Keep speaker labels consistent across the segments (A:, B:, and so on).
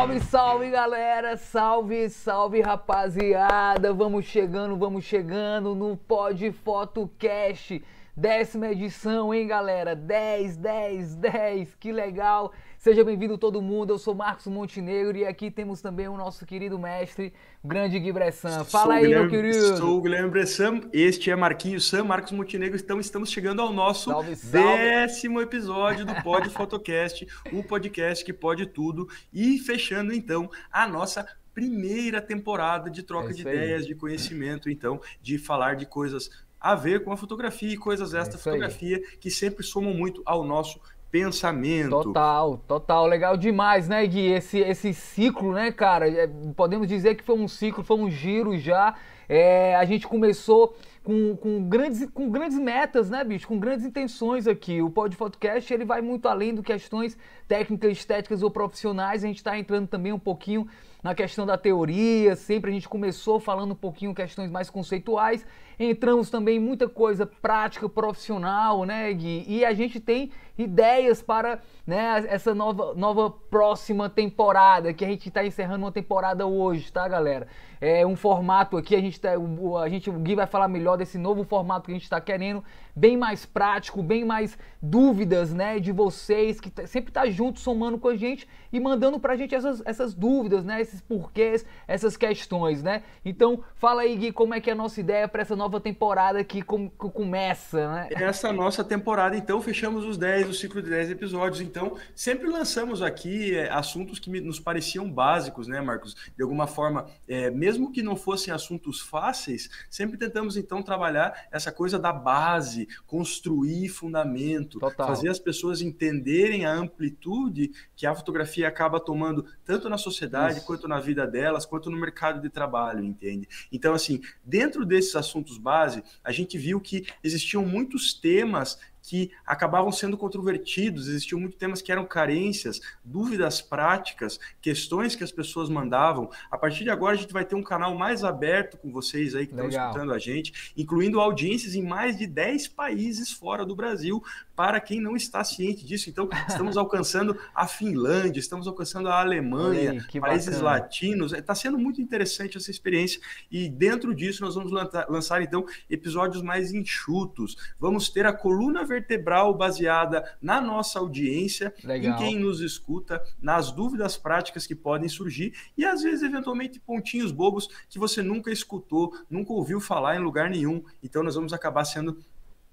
A: Salve, salve galera, salve, salve rapaziada. Vamos chegando, vamos chegando no Pod Fotocast, décima edição, hein galera? 10, 10, 10, que legal. Seja bem-vindo todo mundo, eu sou Marcos Montenegro e aqui temos também o nosso querido mestre, o grande Gui Bressan. Fala aí,
B: Guilherme,
A: meu querido.
B: Sou o Guilherme Bressan, este é Marquinhos Sam, Marcos Montenegro, então estamos chegando ao nosso
A: Salve, salve.
B: décimo episódio do Pod Fotocast, o podcast que pode tudo, e fechando então a nossa primeira temporada de troca
A: É
B: de ideias, de conhecimento, então, de falar de coisas a ver com a fotografia e coisas extra
A: É
B: fotografia que sempre somam muito ao nosso pensamento.
A: Total, total, legal demais, né, Gui? Esse, esse ciclo, né, cara? é, podemos dizer que foi um ciclo, foi um giro já. É, a gente começou com, com, grandes, com grandes metas, né, bicho? Com grandes intenções aqui. O Pod Podcast ele vai muito além do questões técnicas, estéticas ou profissionais. A gente está entrando também um pouquinho na questão da teoria. Sempre a gente começou falando um pouquinho questões mais conceituais. Entramos também muita coisa prática, profissional, né, Gui? E a gente tem ideias para né, essa nova, nova próxima temporada, que a gente está encerrando uma temporada hoje, tá, galera? É um formato aqui, a gente, tá, o, a gente, o Gui vai falar melhor desse novo formato que a gente está querendo, bem mais prático, bem mais dúvidas, né, de vocês, que tá- sempre tá junto, somando com a gente e mandando pra gente essas, essas dúvidas, né, esses porquês, essas questões, né? Então, fala aí, Gui, como é que é a nossa ideia para essa nova temporada que, com- que começa, né?
B: Essa nossa temporada, então, fechamos os 10, o ciclo de 10 episódios. Então, sempre lançamos aqui é, assuntos que me- nos pareciam básicos, né, Marcos? De alguma forma, é, mesmo que não fossem assuntos fáceis, sempre tentamos, então, trabalhar essa coisa da base, construir fundamento,
A: Total.
B: fazer as pessoas entenderem a amplitude que a fotografia acaba tomando, tanto na sociedade,
A: Isso.
B: quanto na vida delas, quanto no mercado de trabalho, entende? Então, assim, dentro desses assuntos base, a gente viu que existiam muitos temas que acabavam sendo controvertidos, existiam muitos temas que eram carências, dúvidas práticas, questões que as pessoas mandavam. A partir de agora, a gente vai ter um canal mais aberto com vocês aí que estão
A: Legal.
B: escutando a gente, incluindo audiências em mais de 10 países fora do Brasil, para quem não está ciente disso. Então, estamos alcançando a Finlândia, estamos alcançando a Alemanha,
A: que
B: países
A: bacana.
B: latinos. Está sendo muito interessante essa experiência e dentro disso nós vamos lançar, lançar, então episódios mais enxutos. Vamos ter a coluna vertebral baseada na nossa audiência,
A: Legal.
B: em quem nos escuta, nas dúvidas práticas que podem surgir e às vezes eventualmente pontinhos bobos que você nunca escutou, nunca ouviu falar em lugar nenhum. Então nós vamos acabar sendo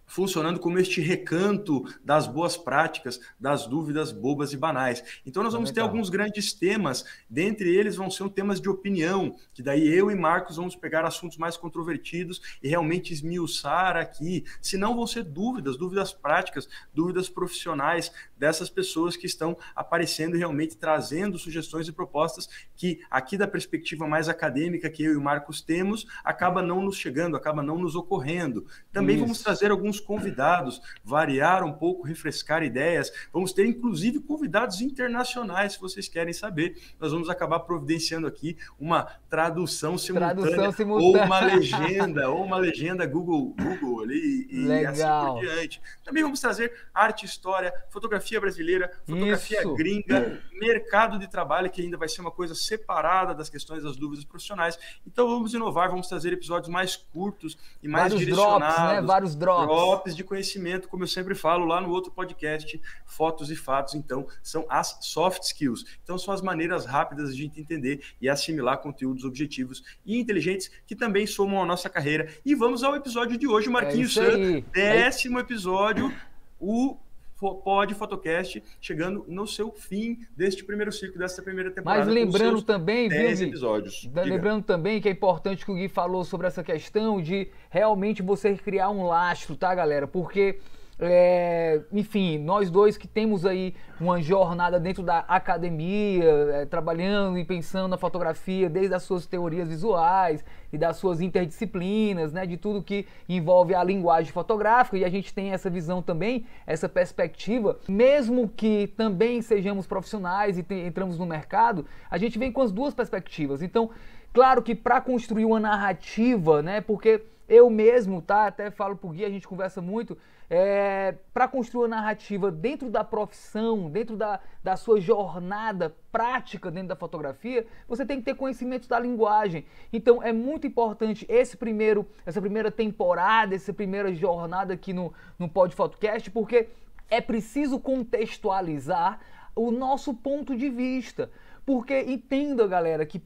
B: funcionando como este recanto das boas práticas, das dúvidas bobas e banais. Então nós vamos ter
A: Legal.
B: alguns grandes temas, dentre eles vão ser temas de opinião, que daí eu e Marcos vamos pegar assuntos mais controvertidos e realmente esmiuçar aqui, se não vão ser dúvidas, dúvidas práticas, dúvidas profissionais dessas pessoas que estão aparecendo e realmente trazendo sugestões e propostas que aqui da perspectiva mais acadêmica que eu e o Marcos temos, acaba não nos chegando, acaba não nos ocorrendo. Também
A: Isso.
B: vamos trazer alguns convidados, variar um pouco, refrescar ideias. Vamos ter inclusive convidados internacionais, se vocês querem saber. Nós vamos acabar providenciando aqui uma tradução simultânea,
A: Tradução simultânea.
B: ou uma legenda, ou uma legenda Google, Google ali e assim
A: Legal.
B: por diante. Também vamos trazer arte, história, fotografia brasileira, fotografia
A: Isso.
B: gringa, mercado de trabalho, que ainda vai ser uma coisa separada das questões das dúvidas profissionais. Então vamos inovar, vamos trazer episódios mais curtos e mais
A: Vários
B: direcionados
A: drops, né? Vários drops.
B: drops de conhecimento, como eu sempre falo lá no outro podcast, Fotos e Fatos, então, são as soft skills. Então, são as maneiras rápidas de a gente entender e assimilar conteúdos objetivos e inteligentes que também somam a nossa carreira. E vamos ao episódio de hoje, Marquinhos
A: É
B: San,
A: aí.
B: décimo episódio, o Pod Fotocast, chegando no seu fim deste primeiro ciclo, desta primeira temporada.
A: Mas lembrando também, viu,
B: 10
A: Gui?
B: episódios.
A: Lembrando também que é importante que o Gui falou sobre essa questão de realmente você criar um lastro, tá, galera? Porque, é, enfim, nós dois que temos aí uma jornada dentro da academia, é, trabalhando e pensando na fotografia desde as suas teorias visuais e das suas interdisciplinas, né, de tudo que envolve a linguagem fotográfica, e a gente tem essa visão também, essa perspectiva, mesmo que também sejamos profissionais e te- entramos no mercado, a gente vem com as duas perspectivas. Então, claro que para construir uma narrativa, né, porque eu mesmo, tá? Até falo pro Gui, a gente conversa muito. É, para construir a narrativa dentro da profissão, dentro da, da sua jornada prática dentro da fotografia, você tem que ter conhecimento da linguagem. Então é muito importante esse primeiro, essa primeira temporada, essa primeira jornada aqui no, no Pod Photocast, porque é preciso contextualizar o nosso ponto de vista. Porque entenda, galera, que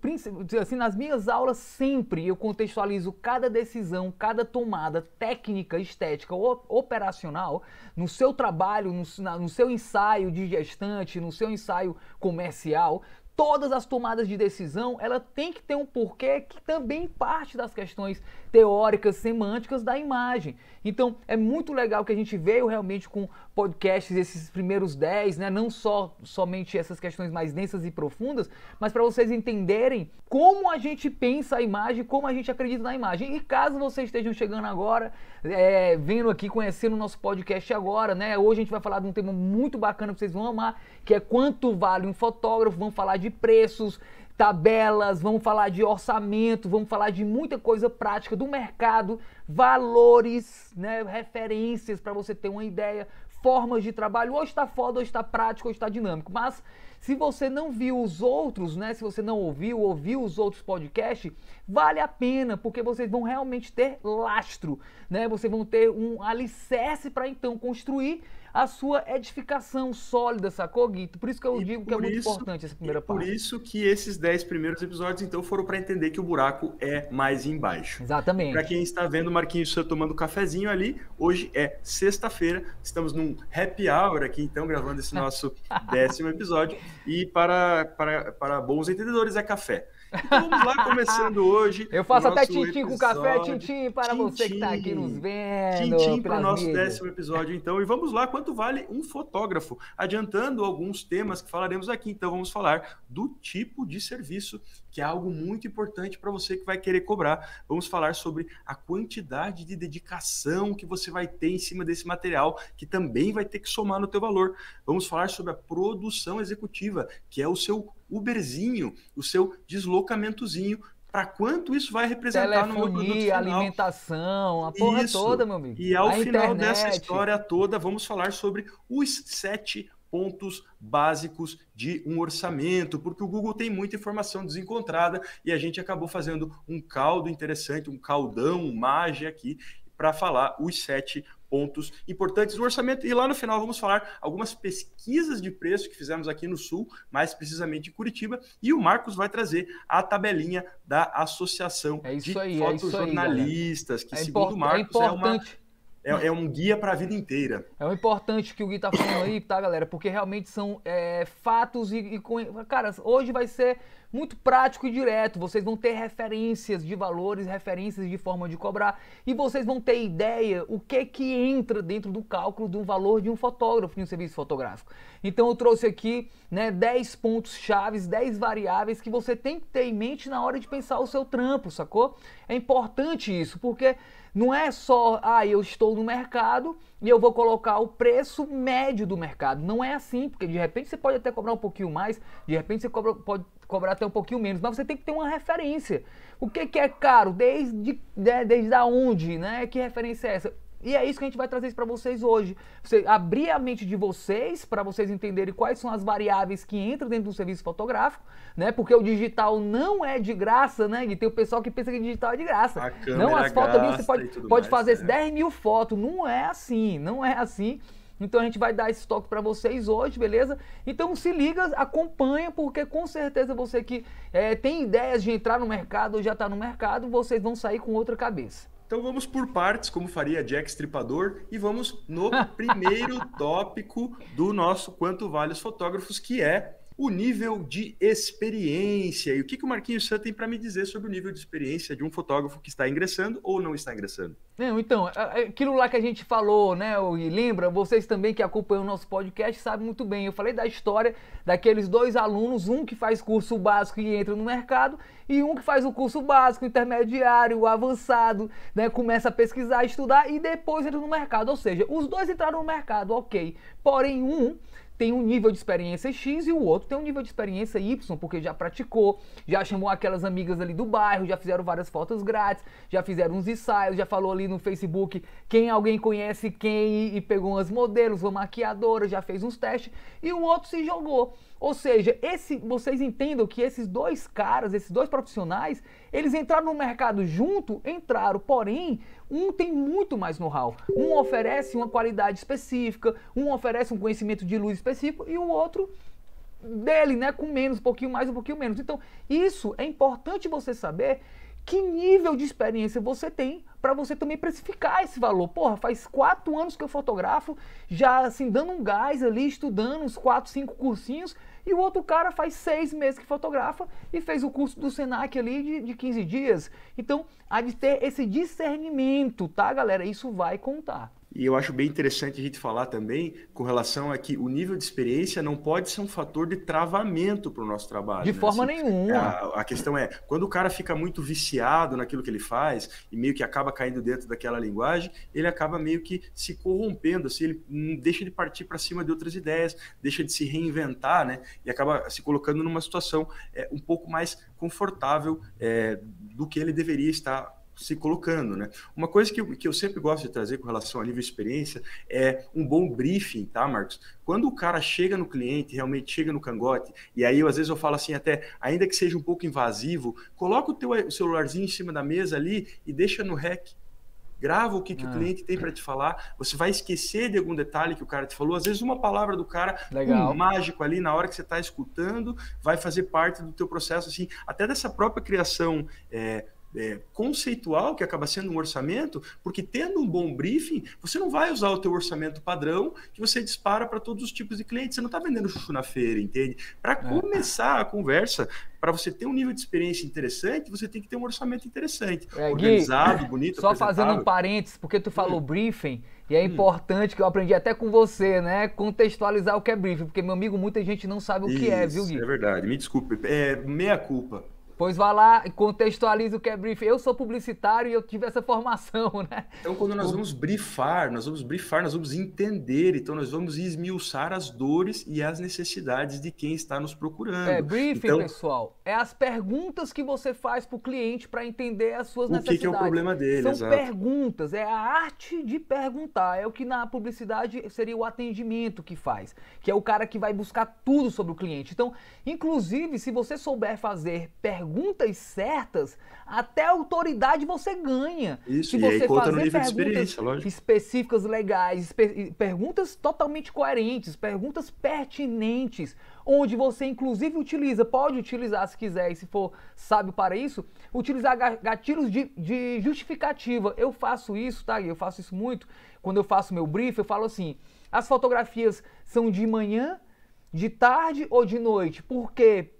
A: assim, nas minhas aulas sempre eu contextualizo cada decisão, cada tomada técnica, estética ou operacional no seu trabalho, no, no seu ensaio de gestante, no seu ensaio comercial, todas as tomadas de decisão, ela tem que ter um porquê que também parte das questões teóricas, semânticas da imagem. Então, é muito legal que a gente veio realmente com podcasts esses primeiros 10, né? Não só somente essas questões mais densas e profundas, mas para vocês entenderem como a gente pensa a imagem, como a gente acredita na imagem. E caso vocês estejam chegando agora, é, vendo aqui, conhecendo o nosso podcast agora, né? Hoje a gente vai falar de um tema muito bacana que vocês vão amar, que é quanto vale um fotógrafo, vamos falar de preços, tabelas, vamos falar de orçamento, vamos falar de muita coisa prática do mercado, valores, né, referências para você ter uma ideia, formas de trabalho. Hoje está foda, hoje está prático, hoje está dinâmico. Mas se você não viu os outros, né? Se você não ouviu, ouviu os outros podcasts, vale a pena, porque vocês vão realmente ter lastro, né? Vocês vão ter um alicerce para então construir a sua edificação sólida, sacou, Guito? Por isso que eu e digo que é muito isso, importante essa primeira parte.
B: Por isso que esses 10 primeiros episódios, então, foram para entender que o buraco é mais embaixo.
A: Exatamente.
B: Para quem está vendo o Marquinhos tomando cafezinho ali, hoje é sexta-feira, estamos num happy hour aqui, então, gravando esse nosso décimo episódio. E para, para, para bons entendedores é café. Então vamos lá, começando hoje.
A: Eu faço até tintim com café, tintim para tintim, você que está aqui nos vendo.
B: Tintim para o nosso mídias. décimo episódio, então. E vamos lá, quanto vale um fotógrafo? Adiantando alguns temas que falaremos aqui. Então vamos falar do tipo de serviço, que é algo muito importante para você que vai querer cobrar. Vamos falar sobre a quantidade de dedicação que você vai ter em cima desse material, que também vai ter que somar no teu valor. Vamos falar sobre a produção executiva, que é o seu Uberzinho, o seu deslocamentozinho, para quanto isso vai representar
A: Telefonia, no meu produto final. alimentação, a porra isso. toda, meu amigo.
B: E ao a final internet. dessa história toda, vamos falar sobre os sete pontos básicos de um orçamento, porque o Google tem muita informação desencontrada e a gente acabou fazendo um caldo interessante, um caldão, um mage aqui para falar os sete pontos importantes do orçamento. E lá no final vamos falar algumas pesquisas de preço que fizemos aqui no Sul, mais precisamente em Curitiba, e o Marcos vai trazer a tabelinha da Associação
A: é
B: de
A: aí,
B: Fotojornalistas, é que é segundo o Marcos é, é uma é, é, um guia para a vida inteira.
A: É o importante que o Gui tá falando aí, tá, galera? Porque realmente são é, fatos e, e. Cara, hoje vai ser muito prático e direto. Vocês vão ter referências de valores, referências de forma de cobrar e vocês vão ter ideia o que que entra dentro do cálculo do valor de um fotógrafo em um serviço fotográfico. Então eu trouxe aqui, né, 10 pontos chaves, 10 variáveis que você tem que ter em mente na hora de pensar o seu trampo, sacou? É importante isso, porque não é só, ah, eu estou no mercado e eu vou colocar o preço médio do mercado. Não é assim, porque de repente você pode até cobrar um pouquinho mais, de repente você cobra, pode cobrar até um pouquinho menos, mas você tem que ter uma referência. O que, que é caro? Desde, de, desde onde, né? Que referência é essa? E é isso que a gente vai trazer para vocês hoje. Você abrir a mente de vocês para vocês entenderem quais são as variáveis que entram dentro do serviço fotográfico, né? Porque o digital não é de graça, né? E tem o pessoal que pensa que o digital é de graça.
B: Não,
A: as
B: fotos ali você
A: pode, pode mais, fazer né? 10 mil fotos. Não é assim, não é assim. Então a gente vai dar esse toque para vocês hoje, beleza? Então se liga, acompanha, porque com certeza você que é, tem ideias de entrar no mercado ou já está no mercado, vocês vão sair com outra cabeça.
B: Então vamos por partes, como faria Jack Stripador, e vamos no primeiro tópico do nosso Quanto Vale os Fotógrafos, que é o nível de experiência. E o que, que o Marquinhos San tem para me dizer sobre o nível de experiência de um fotógrafo que está ingressando ou não está ingressando?
A: Não, então, aquilo lá que a gente falou, né, e lembra, vocês também que acompanham o nosso podcast sabem muito bem. Eu falei da história daqueles dois alunos, um que faz curso básico e entra no mercado, e um que faz o curso básico, intermediário, avançado, né, começa a pesquisar, estudar e depois entra no mercado. Ou seja, os dois entraram no mercado, ok. Porém, um tem um nível de experiência X e o outro tem um nível de experiência Y, porque já praticou, já chamou aquelas amigas ali do bairro, já fizeram várias fotos grátis, já fizeram uns ensaios, já falou ali no Facebook quem alguém conhece quem e pegou umas modelos, uma maquiadora, já fez uns testes e o outro se jogou. Ou seja, esse, vocês entendam que esses dois caras, esses dois profissionais, eles entraram no mercado junto, entraram, porém, um tem muito mais know-how. Um oferece uma qualidade específica, um oferece um conhecimento de luz específico e o outro dele, né, com menos, um pouquinho mais, um pouquinho menos. Então, isso é importante você saber que nível de experiência você tem para você também precificar esse valor. Porra, faz quatro anos que eu fotografo, já assim, dando um gás ali, estudando uns quatro, cinco cursinhos, e o outro cara faz seis meses que fotografa e fez o curso do Senac ali de, de 15 dias. Então, há de ter esse discernimento, tá, galera? Isso vai contar.
B: E eu acho bem interessante a gente falar também com relação a que o nível de experiência não pode ser um fator de travamento para o nosso trabalho.
A: De
B: né?
A: forma
B: assim,
A: nenhuma.
B: A, a, questão é, quando o cara fica muito viciado naquilo que ele faz e meio que acaba caindo dentro daquela linguagem, ele acaba meio que se corrompendo, assim, ele deixa de partir para cima de outras ideias, deixa de se reinventar, né? E acaba se colocando numa situação é, um pouco mais confortável é, do que ele deveria estar se colocando, né? Uma coisa que eu, que eu sempre gosto de trazer com relação a nível de experiência é um bom briefing, tá, Marcos? Quando o cara chega no cliente, realmente chega no cangote, e aí eu, às vezes eu falo assim até, ainda que seja um pouco invasivo, coloca o teu o celularzinho em cima da mesa ali e deixa no rec. Grava o que, que ah. o cliente tem para te falar. Você vai esquecer de algum detalhe que o cara te falou. Às vezes, uma palavra do cara, Legal. um mágico ali, na hora que você está escutando, vai fazer parte do teu processo, assim, até dessa própria criação é, é, conceitual, que acaba sendo um orçamento, porque tendo um bom briefing, você não vai usar o teu orçamento padrão que você dispara para todos os tipos de clientes. Você não está vendendo chuchu na feira, entende? Para é. começar a conversa, para você ter um nível de experiência interessante, você tem que ter um orçamento interessante, é, organizado,
A: Gui,
B: bonito.
A: Só fazendo um parênteses, porque tu falou hum. briefing, e é hum. importante que eu aprendi até com você, né? Contextualizar o que é briefing, porque meu amigo, muita gente não sabe o Isso, que é, viu, Gui?
B: É verdade, me desculpe, é meia culpa.
A: Pois vá lá e contextualize o que é briefing. Eu sou publicitário e eu tive essa formação, né?
B: Então, quando nós vamos briefar, nós vamos briefar, nós vamos entender, então nós vamos esmiuçar as dores e as necessidades de quem está nos procurando.
A: É, briefing, então, pessoal, é as perguntas que você faz para o cliente para entender as suas
B: o
A: necessidades.
B: O que, que, é o problema dele,
A: São
B: exato.
A: perguntas, é a arte de perguntar. É o que na publicidade seria o atendimento que faz, que é o cara que vai buscar tudo sobre o cliente. Então, inclusive, se você souber fazer perguntas perguntas certas, até autoridade você ganha.
B: Isso,
A: Se
B: você e aí conta no nível de experiência, lógico.
A: específicas legais, perguntas totalmente coerentes, perguntas pertinentes, onde você inclusive utiliza, pode utilizar se quiser e se for sábio para isso, utilizar gatilhos de, de justificativa. Eu faço isso, tá? Eu faço isso muito. Quando eu faço meu brief, eu falo assim: as fotografias são de manhã, de tarde ou de noite? Por quê?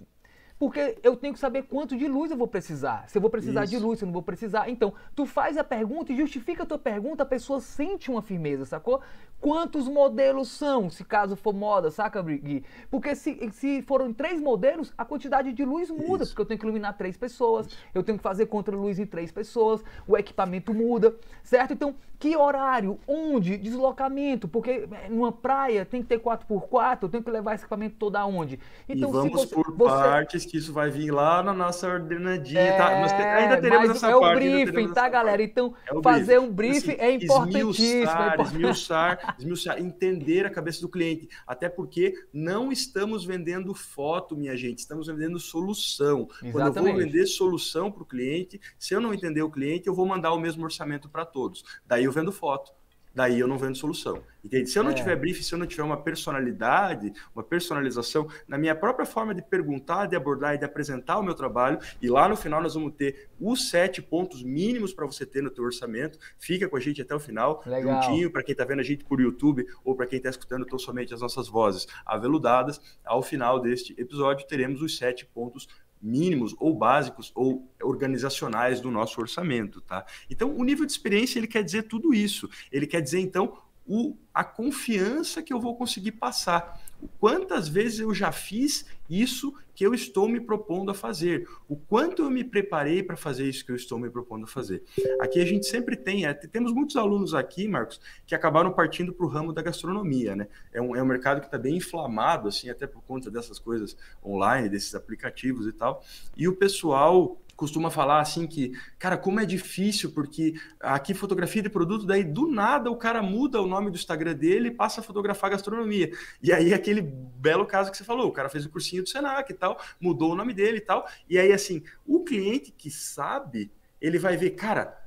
A: Porque eu tenho que saber quanto de luz eu vou precisar. Se eu vou precisar Isso. de luz, se eu não vou precisar. Então, tu faz a pergunta e justifica a tua pergunta, a pessoa sente uma firmeza, sacou? Quantos modelos são, se caso for moda, saca, Gui? Porque se, se foram três modelos, a quantidade de luz muda, Isso. porque eu tenho que iluminar três pessoas, Isso. eu tenho que fazer contra-luz em três pessoas, o equipamento muda, certo? Então, que horário, onde, deslocamento, porque é, numa praia tem que ter 4x4, eu tenho que levar esse equipamento todo aonde.
B: Então, e vamos você, por você... partes que isso vai vir lá na nossa ordenadinha, é, tá? Nós ainda teremos essa
A: é
B: parte.
A: É o briefing, tá, galera? Então, é fazer briefing. um briefing assim, é importantíssimo.
B: Esmiuçar, é esmiuçar, esmiuçar, entender a cabeça do cliente. Até porque não estamos vendendo foto, minha gente, estamos vendendo solução. Exatamente. Quando eu vou vender solução para o cliente, se eu não entender o cliente, eu vou mandar o mesmo orçamento para todos. Daí eu vendo foto daí eu não vendo solução. Entende? Se eu não é. tiver brief, se eu não tiver uma personalidade, uma personalização, na minha própria forma de perguntar, de abordar e de apresentar o meu trabalho, e lá no final nós vamos ter os sete pontos mínimos para você ter no teu orçamento. Fica com a gente até o final, Legal. juntinho, para quem está vendo a gente por YouTube ou para quem está escutando tão somente as nossas vozes aveludadas. Ao final deste episódio, teremos os sete pontos mínimos ou básicos ou organizacionais do nosso orçamento, tá? Então, o nível de experiência ele quer dizer tudo isso. Ele quer dizer então o, a confiança que eu vou conseguir passar. Quantas vezes eu já fiz isso que eu estou me propondo a fazer, o quanto eu me preparei para fazer isso que eu estou me propondo a fazer. Aqui a gente sempre tem, é, temos muitos alunos aqui, Marcos, que acabaram partindo para o ramo da gastronomia, né? É um, é um mercado que está bem inflamado, assim, até por conta dessas coisas online, desses aplicativos e tal. E o pessoal costuma falar assim que, cara, como é difícil, porque aqui fotografia de produto, daí do nada o cara muda o nome do Instagram dele e passa a fotografar gastronomia. E aí aquele belo caso que você falou, o cara fez o cursinho do Senac e tal, mudou o nome dele e tal. E aí assim, o cliente que sabe, ele vai ver, cara,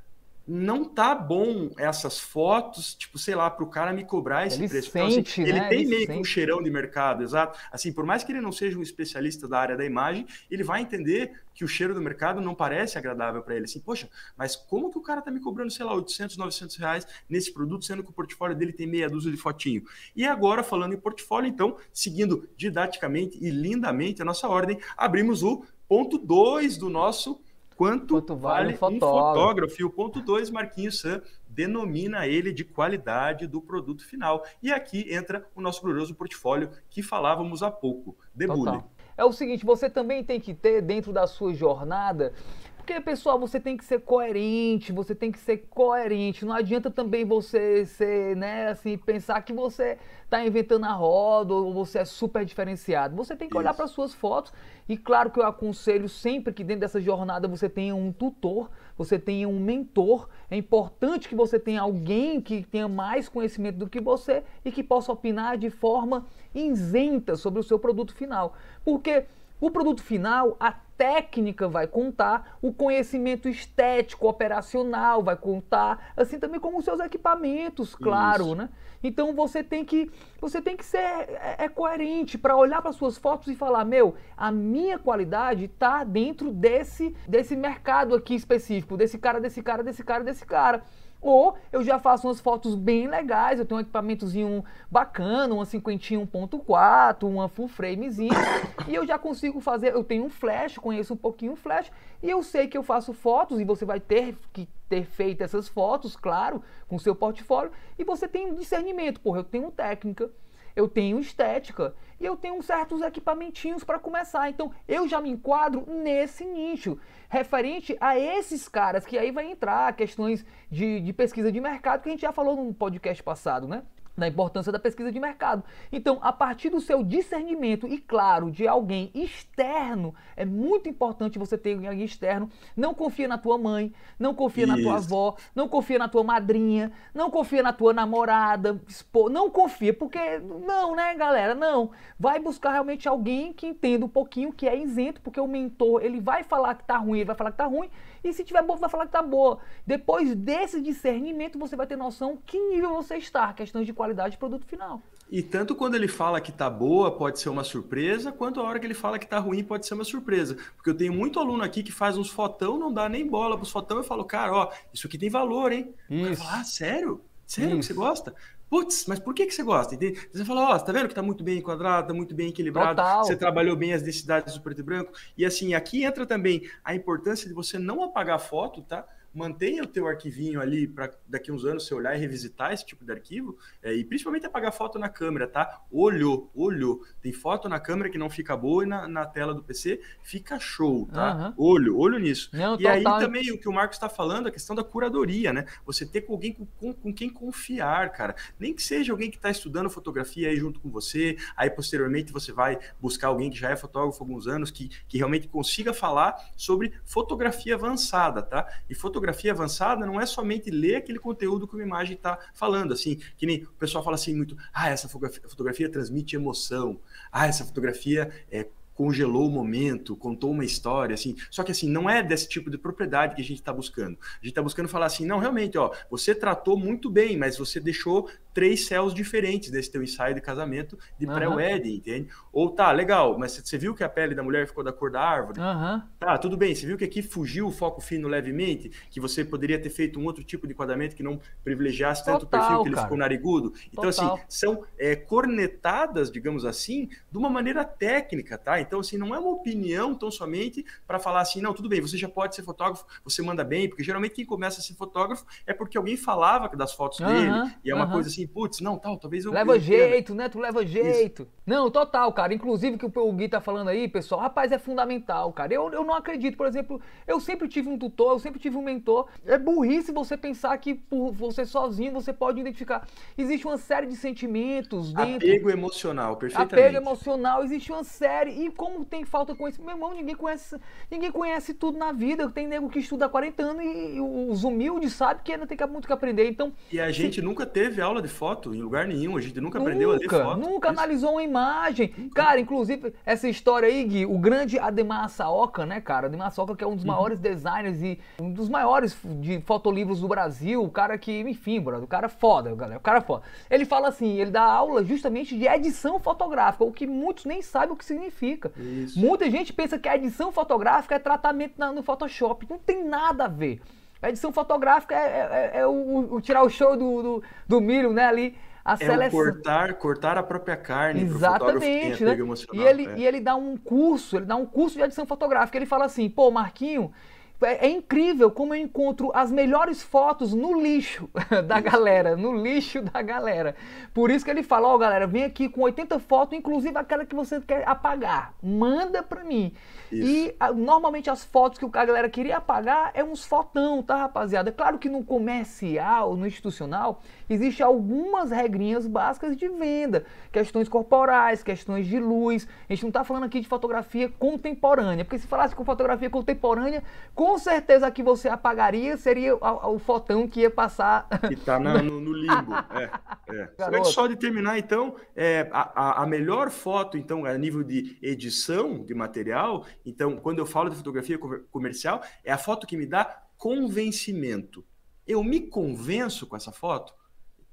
B: não tá bom essas fotos, tipo, sei lá, para o cara me cobrar esse
A: ele
B: preço.
A: Sente,
B: então, assim,
A: né?
B: Ele tem
A: ele
B: meio
A: sente.
B: que um cheirão de mercado, exato. Assim, por mais que ele não seja um especialista da área da imagem, ele vai entender que o cheiro do mercado não parece agradável para ele. Assim, poxa, mas como que o cara tá me cobrando, sei lá, 800, 900 reais nesse produto, sendo que o portfólio dele tem meia dúzia de fotinho? E agora, falando em portfólio, então, seguindo didaticamente e lindamente a nossa ordem, abrimos o ponto 2 do nosso Quanto,
A: Quanto vale,
B: vale
A: um fotógrafo?
B: fotógrafo? E o ponto 2, Marquinhos Sam denomina ele de qualidade do produto final. E aqui entra o nosso glorioso portfólio que falávamos há pouco. Debule.
A: É o seguinte, você também tem que ter dentro da sua jornada porque, pessoal, você tem que ser coerente, você tem que ser coerente. Não adianta também você ser, né, assim, pensar que você está inventando a roda ou você é super diferenciado. Você tem que olhar para suas fotos e, claro, que eu aconselho sempre que dentro dessa jornada você tenha um tutor, você tenha um mentor. É importante que você tenha alguém que tenha mais conhecimento do que você e que possa opinar de forma isenta sobre o seu produto final. Porque o produto final, a técnica vai contar, o conhecimento estético, operacional vai contar, assim também como os seus equipamentos, claro, Isso. né? Então você tem que você tem que ser é, é coerente para olhar para suas fotos e falar, meu, a minha qualidade está dentro desse desse mercado aqui específico, desse cara, desse cara, desse cara, desse cara. Ou eu já faço umas fotos bem legais, eu tenho um equipamentozinho bacana, uma 51.4, uma full framezinha, e eu já consigo fazer, eu tenho um flash, conheço um pouquinho o flash, e eu sei que eu faço fotos, e você vai ter que ter feito essas fotos, claro, com seu portfólio, e você tem um discernimento, porra, eu tenho técnica, eu tenho estética e eu tenho certos equipamentinhos para começar. Então eu já me enquadro nesse nicho, referente a esses caras, que aí vai entrar questões de, de pesquisa de mercado, que a gente já falou no podcast passado, né? Da importância da pesquisa de mercado. Então, a partir do seu discernimento e, claro, de alguém externo, é muito importante você ter alguém externo. Não confia na tua mãe, não confia Isso. na tua avó, não confia na tua madrinha, não confia na tua namorada, não confia, porque não, né, galera? Não. Vai buscar realmente alguém que entenda um pouquinho, que é isento, porque o mentor, ele vai falar que tá ruim, ele vai falar que tá ruim, e se tiver boa, vai falar que tá boa. Depois desse discernimento, você vai ter noção que nível você está, questões de qualidade de produto final.
B: E tanto quando ele fala que tá boa pode ser uma surpresa, quanto a hora que ele fala que tá ruim pode ser uma surpresa. Porque eu tenho muito aluno aqui que faz uns fotão, não dá nem bola pros fotão, eu falo, cara, ó, isso aqui tem valor, hein? Isso. Fala, ah, sério? Sério isso. que você gosta? Putz, mas por que, que você gosta? Entende? Você fala, ó, oh, tá vendo que tá muito bem enquadrado, tá muito bem equilibrado, Total. você trabalhou bem as densidades do preto e branco. E assim, aqui entra também a importância de você não apagar a foto, tá? Mantenha o teu arquivinho ali para daqui uns anos você olhar e revisitar esse tipo de arquivo é, e principalmente apagar foto na câmera, tá? Olhou, olhou. Tem foto na câmera que não fica boa e na, na tela do PC fica show, tá? Uhum. Olho, olho nisso. Não, e aí também o que o Marcos está falando, a questão da curadoria, né? Você ter com alguém com, com, com quem confiar, cara. Nem que seja alguém que está estudando fotografia aí junto com você, aí posteriormente você vai buscar alguém que já é fotógrafo há alguns anos, que, que realmente consiga falar sobre fotografia avançada, tá? E fotografia fotografia avançada não é somente ler aquele conteúdo que uma imagem está falando, assim, que nem o pessoal fala assim muito, ah, essa fotografia, fotografia transmite emoção, ah, essa fotografia é congelou o momento, contou uma história, assim. Só que assim, não é desse tipo de propriedade que a gente está buscando. A gente está buscando falar assim, não, realmente, ó, você tratou muito bem, mas você deixou três céus diferentes desse teu ensaio de casamento de uhum. pré-wedding, entende? Ou tá, legal, mas você viu que a pele da mulher ficou da cor da árvore?
A: Uhum.
B: Tá, tudo bem. Você viu que aqui fugiu o foco fino levemente? Que você poderia ter feito um outro tipo de enquadramento que não privilegiasse tanto Total, o perfil que ele cara. ficou narigudo? Então, Total. assim, são é, cornetadas, digamos assim, de uma maneira técnica, tá? Então, assim, não é uma opinião tão somente para falar assim, não, tudo bem, você já pode ser fotógrafo, você manda bem, porque geralmente quem começa a ser fotógrafo é porque alguém falava das fotos uhum, dele, e é uma uhum. coisa assim, putz, não, tal, talvez eu.
A: Leva eu jeito, né? Tu leva jeito. Isso. Não, total, cara. Inclusive, que o Gui tá falando aí, pessoal, rapaz, é fundamental, cara. Eu, eu não acredito, por exemplo, eu sempre tive um tutor, eu sempre tive um mentor. É burrice você pensar que por você sozinho você pode identificar. Existe uma série de sentimentos dentro.
B: Apego emocional, perfeitamente.
A: Apego emocional, existe uma série. E como tem falta de conhecimento, meu irmão, ninguém conhece, ninguém conhece tudo na vida. Tem nego que estuda há 40 anos e, e os humildes sabem que ainda tem muito que aprender. Então,
B: e a gente se... nunca teve aula de foto em lugar nenhum, a gente nunca, nunca aprendeu a ler foto.
A: Nunca analisou uma imagem. Nunca. Cara, inclusive, essa história aí, Gui, o grande Ademar Saoka, né, cara? Ademar Saoka, que é um dos uhum. maiores designers e um dos maiores de fotolivros do Brasil, o cara que, enfim, brother, o cara é foda, galera, o cara é foda. Ele fala assim, ele dá aula justamente de edição fotográfica, o que muitos nem sabem o que significa. Isso. Muita gente pensa que a edição fotográfica é tratamento na, no Photoshop. Não tem nada a ver. A edição fotográfica é, é, é, é o, o, tirar o show do, do, do milho, né, ali
B: a é seleção. cortar, cortar a própria carne
A: Exatamente, né? E ele, é. e ele dá um curso, ele dá um curso de edição fotográfica. Ele fala assim, pô, Marquinho, é, é, incrível como eu encontro as melhores fotos no lixo da galera, no lixo da galera. Por isso que ele fala, ó, oh, galera, vem aqui com 80 fotos, inclusive aquela que você quer apagar. Manda pra mim. Isso. E a, normalmente as fotos que a galera queria apagar é uns fotão, tá, rapaziada? Claro que no comercial, no institucional, existe algumas regrinhas básicas de venda, questões corporais, questões de luz. A gente não está falando aqui de fotografia contemporânea, porque se falasse com fotografia contemporânea, com certeza que você apagaria seria o, o fotão que ia passar.
B: Que está no, no, limbo. é, é. Só de terminar, então, é, a, a melhor foto, então, a nível de edição de material, então, quando eu falo de fotografia comercial, é a foto que me dá convencimento. Eu me convenço com essa foto?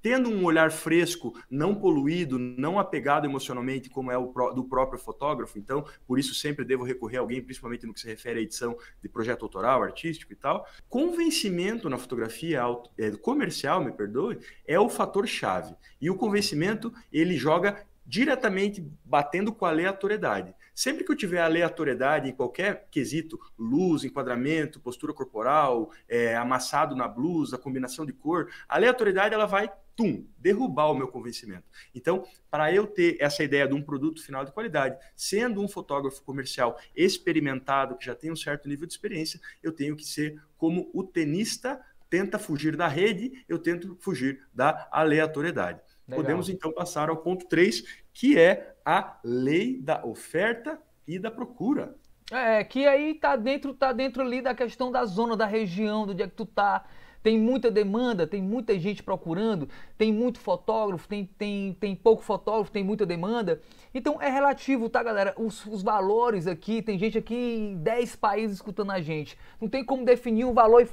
B: tendo um olhar fresco, não poluído, não apegado emocionalmente, como é o do próprio fotógrafo. Então, por isso sempre devo recorrer a alguém, principalmente no que se refere à edição de projeto autoral, artístico e tal. Convencimento na fotografia é, comercial, me perdoe, é o fator chave. E o convencimento, ele joga diretamente batendo com a aleatoriedade. Sempre que eu tiver aleatoriedade em qualquer quesito, luz, enquadramento, postura corporal, é, amassado na blusa, combinação de cor, a aleatoriedade ela vai tum, derrubar o meu convencimento. Então, para eu ter essa ideia de um produto final de qualidade, sendo um fotógrafo comercial experimentado, que já tem um certo nível de experiência, eu tenho que ser como o tenista tenta fugir da rede, eu tento fugir da aleatoriedade. Legal. Podemos então passar ao ponto 3, que é a lei da oferta e da procura.
A: É, que aí tá dentro, tá dentro ali da questão da zona, da região, do dia que tu tá. Tem muita demanda, tem muita gente procurando, tem muito fotógrafo, tem, tem, tem pouco fotógrafo, tem muita demanda. Então é relativo, tá, galera? Os, os valores aqui, tem gente aqui em 10 países escutando a gente. Não tem como definir um valor e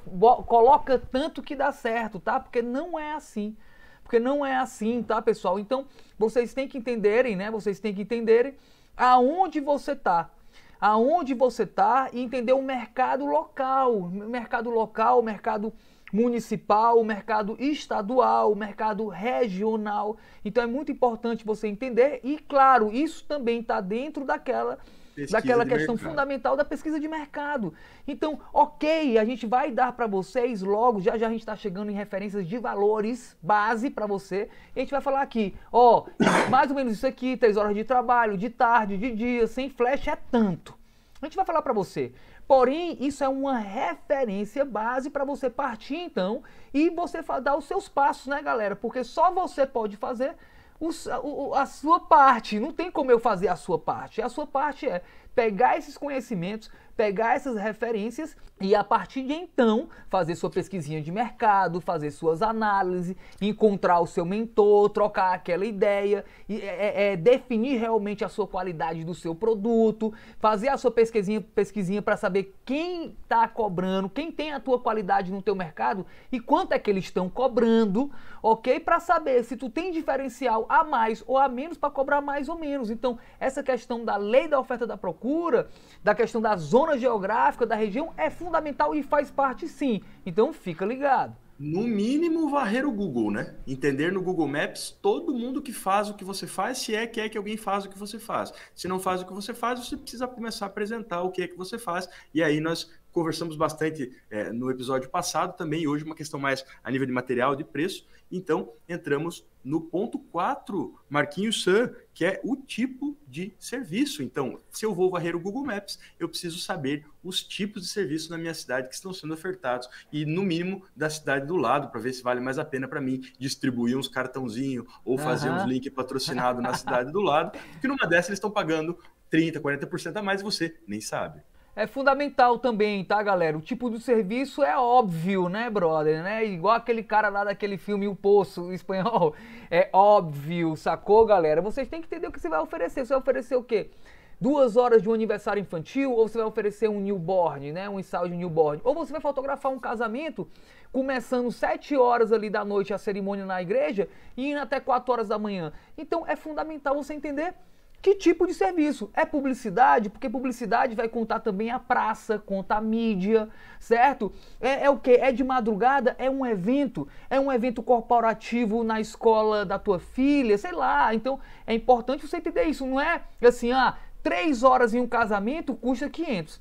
A: coloca tanto que dá certo, tá? Porque não é assim. Porque não é assim, tá, pessoal? Então, vocês têm que entenderem, né? Vocês têm que entenderem aonde você tá. Aonde você tá e entender o mercado local. Mercado local, mercado municipal, mercado estadual, mercado regional. Então é muito importante você entender e, claro, isso também está dentro daquela Pesquisa daquela questão mercado. fundamental da pesquisa de mercado. Então, ok, a gente vai dar para vocês logo, já já a gente está chegando em referências de valores base para você. A gente vai falar aqui, ó, mais ou menos isso aqui, três horas de trabalho, de tarde, de dia, sem flash é tanto. A gente vai falar para você. Porém, isso é uma referência base para você partir então e você dar os seus passos, né, galera? Porque só você pode fazer o, a sua parte. Não tem como eu fazer a sua parte. A sua parte é pegar esses conhecimentos, pegar essas referências e a partir de então fazer sua pesquisinha de mercado, fazer suas análises, encontrar o seu mentor, trocar aquela ideia, e, é, é, é definir realmente a sua qualidade do seu produto, fazer a sua pesquisinha, pesquisinha para saber quem está cobrando, quem tem a tua qualidade no teu mercado e quanto é que eles estão cobrando, ok? Para saber se tu tem diferencial a mais ou a menos para cobrar mais ou menos. Então essa questão da lei da oferta da procura, da questão da zona zona geográfica da região é fundamental e faz parte sim. Então fica ligado.
B: No mínimo, varrer o Google, né? Entender no Google Maps todo mundo que faz o que você faz, se é que é que alguém faz o que você faz. Se não faz o que você faz, você precisa começar a apresentar o que é que você faz. E aí nós conversamos bastante é, no episódio passado também, hoje uma questão mais a nível de material, de preço. Então, entramos no ponto 4, Marquinhos San, que é o tipo de serviço. Então, se eu vou varrer o Google Maps, eu preciso saber os tipos de serviço na minha cidade que estão sendo ofertados e, no mínimo, da cidade do lado, para ver se vale mais a pena para mim distribuir uns cartãozinhos ou fazer uhum. uns links patrocinados na cidade do lado, porque numa dessas eles estão pagando 30%, 40% a mais e você nem sabe
A: é fundamental também, tá, galera? O tipo de serviço é óbvio, né, brother? Né? Igual aquele cara lá daquele filme O Poço espanhol. É óbvio, sacou, galera? Vocês têm que entender o que você vai oferecer. Você vai oferecer o quê? Duas horas de um aniversário infantil, ou você vai oferecer um newborn, né? Um ensaio de newborn. Ou você vai fotografar um casamento começando sete horas ali da noite a cerimônia na igreja e indo até quatro horas da manhã. Então é fundamental você entender que tipo de serviço? É publicidade? Porque publicidade vai contar também a praça, conta a mídia, certo? É, é o que? É de madrugada? É um evento? É um evento corporativo na escola da tua filha? Sei lá. Então é importante você entender isso. Não é assim, ah, três horas em um casamento custa 500.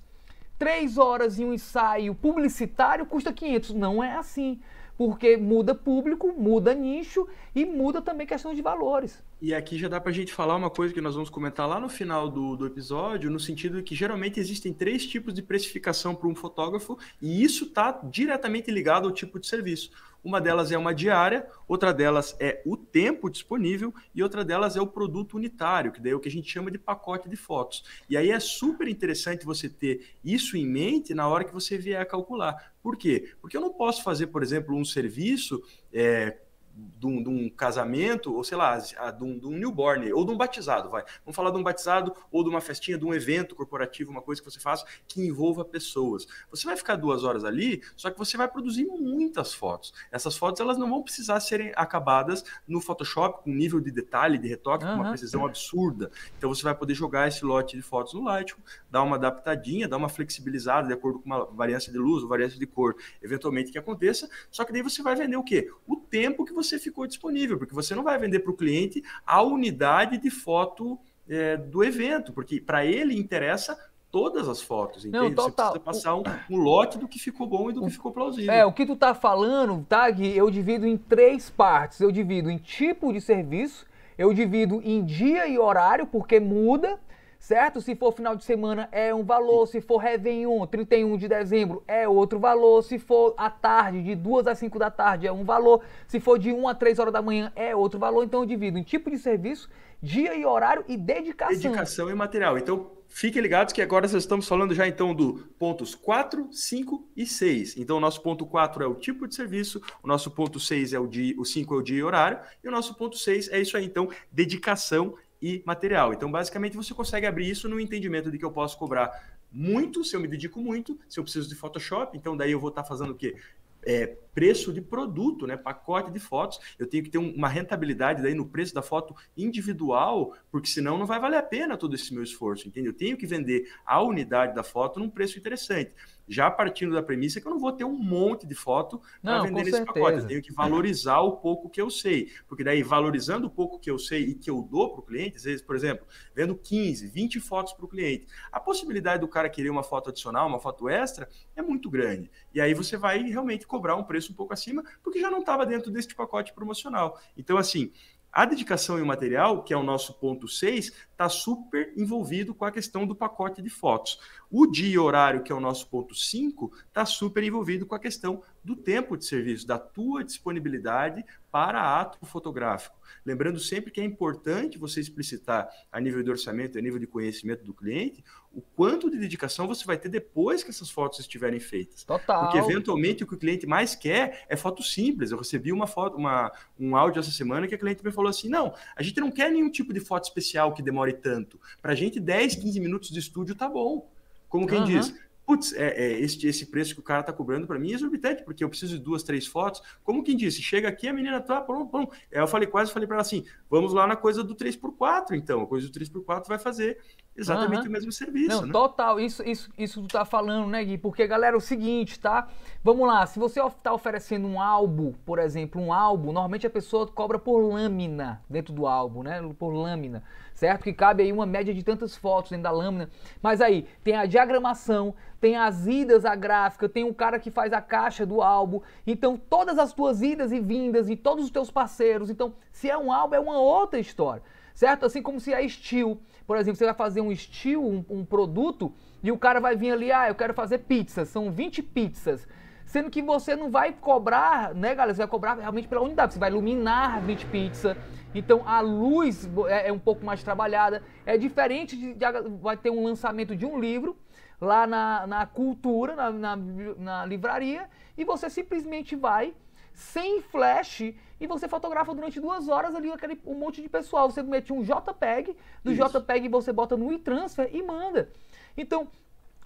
A: Três horas em um ensaio publicitário custa 500. Não é assim porque muda público, muda nicho e muda também questão de valores.
B: E aqui já dá para a gente falar uma coisa que nós vamos comentar lá no final do, do episódio, no sentido de que geralmente existem três tipos de precificação para um fotógrafo e isso está diretamente ligado ao tipo de serviço. Uma delas é uma diária, outra delas é o tempo disponível e outra delas é o produto unitário, que daí é o que a gente chama de pacote de fotos. E aí é super interessante você ter isso em mente na hora que você vier a calcular. Por quê? Porque eu não posso fazer, por exemplo, um serviço é, de um, de um, casamento, ou sei lá, de um, de um, newborn, ou de um batizado, vai. Vamos falar de um batizado, ou de uma festinha, de um evento corporativo, uma coisa que você faça que envolva pessoas. Você vai ficar duas horas ali, só que você vai produzir muitas fotos. Essas fotos, elas não vão precisar serem acabadas no Photoshop, com nível de detalhe, de retoque, uhum. com uma precisão absurda. Então, você vai poder jogar esse lote de fotos no Lightroom, dar uma adaptadinha, dar uma flexibilizada de acordo com uma variância de luz ou variância de cor, eventualmente que aconteça, só que daí você vai vender o quê? O tempo que você você ficou disponível, porque você não vai vender para o cliente a unidade de foto é, do evento, porque para ele interessa todas as fotos, entende? Não, você precisa passar um, um, lote do que ficou bom e do que ficou plausível.
A: É, o que tu tá falando, tá, Gui, eu divido em três partes. Eu divido em tipo de serviço, eu divido em dia e horário, porque muda, certo? Se for final de semana é um valor, se for Réveillon, 31 de dezembro é outro valor, se for à tarde, de 2 às 5 da tarde é um valor, se for de 1 a 3 horas da manhã é outro valor, então eu divido em tipo de serviço, dia e horário e dedicação.
B: Dedicação e material. Então, fiquem ligados que agora nós estamos falando já então do pontos 4, 5 e 6. Então, o nosso ponto 4 é o tipo de serviço, o nosso ponto 6 é o dia, o 5 é o dia e horário, e o nosso ponto 6 é isso aí, então, dedicação e material. Então, basicamente, você consegue abrir isso no entendimento de que eu posso cobrar muito se eu me dedico muito, se eu preciso de Photoshop, então daí eu vou estar fazendo o quê? É, preço de produto, né? pacote de fotos. Eu tenho que ter uma rentabilidade daí no preço da foto individual, porque senão não vai valer a pena todo esse meu esforço, entende? Eu tenho que vender a unidade da foto num preço interessante já partindo da premissa que eu não vou ter um monte de foto para vender nesse certeza. pacote. Eu tenho que valorizar o pouco que eu sei. Porque daí, valorizando o pouco que eu sei e que eu dou para o cliente, às vezes, por exemplo, vendo 15, 20 fotos para o cliente, a possibilidade do cara querer uma foto adicional, uma foto extra, é muito grande. E aí você vai realmente cobrar um preço um pouco acima, porque já não estava dentro deste pacote promocional. Então, assim, a dedicação e o material, que é o nosso ponto 6, está super envolvido com a questão do pacote de fotos. O dia e horário, que é o nosso ponto 5, está super envolvido com a questão do tempo de serviço, da tua disponibilidade para ato fotográfico. Lembrando sempre que é importante você explicitar a nível de orçamento, a nível de conhecimento do cliente, o quanto de dedicação você vai ter depois que essas fotos estiverem feitas.
A: Total.
B: Porque eventualmente o que o cliente mais quer é foto simples. Eu recebi uma foto, uma, um áudio essa semana que a cliente me falou assim: não, a gente não quer nenhum tipo de foto especial que demore tanto. Para a gente, 10, 15 minutos de estúdio tá bom. Como quem uhum. diz, putz, é, é, esse, esse preço que o cara tá cobrando para mim é exorbitante, porque eu preciso de duas, três fotos. Como quem disse, chega aqui, a menina tá, pum, pum. Aí eu falei, quase falei para ela assim, vamos lá na coisa do 3x4, então. A coisa do 3x4 vai fazer exatamente uhum. o mesmo serviço.
A: Não,
B: né?
A: total. Isso, isso, isso tu tá falando, né, Gui? Porque, galera, é o seguinte, tá? Vamos lá. Se você tá oferecendo um álbum, por exemplo, um álbum, normalmente a pessoa cobra por lâmina dentro do álbum, né? Por lâmina, certo? Que cabe aí uma média de tantas fotos dentro da lâmina. Mas aí, tem a diagramação, tem as idas à gráfica, tem o cara que faz a caixa do álbum. Então, todas as tuas idas e vindas e todos os teus parceiros. Então, se é um álbum, é uma outra história certo? Assim como se é estilo. Por exemplo, você vai fazer um estilo, um, um, produto, e o cara vai vir ali, ah, eu quero fazer pizzas, são 20 pizzas. Sendo que você não vai cobrar, né, galera? Você vai cobrar realmente pela unidade, você vai iluminar 20 pizzas. Então a luz é, é um pouco mais trabalhada. É diferente de, de, vai ter um lançamento de um livro lá na, na cultura, na, na, na livraria, e você simplesmente vai sem flash e você fotografa durante duas horas ali aquele, um monte de pessoal. Você mete um JPEG, do Isso. JPEG você bota no e-transfer e manda. Então,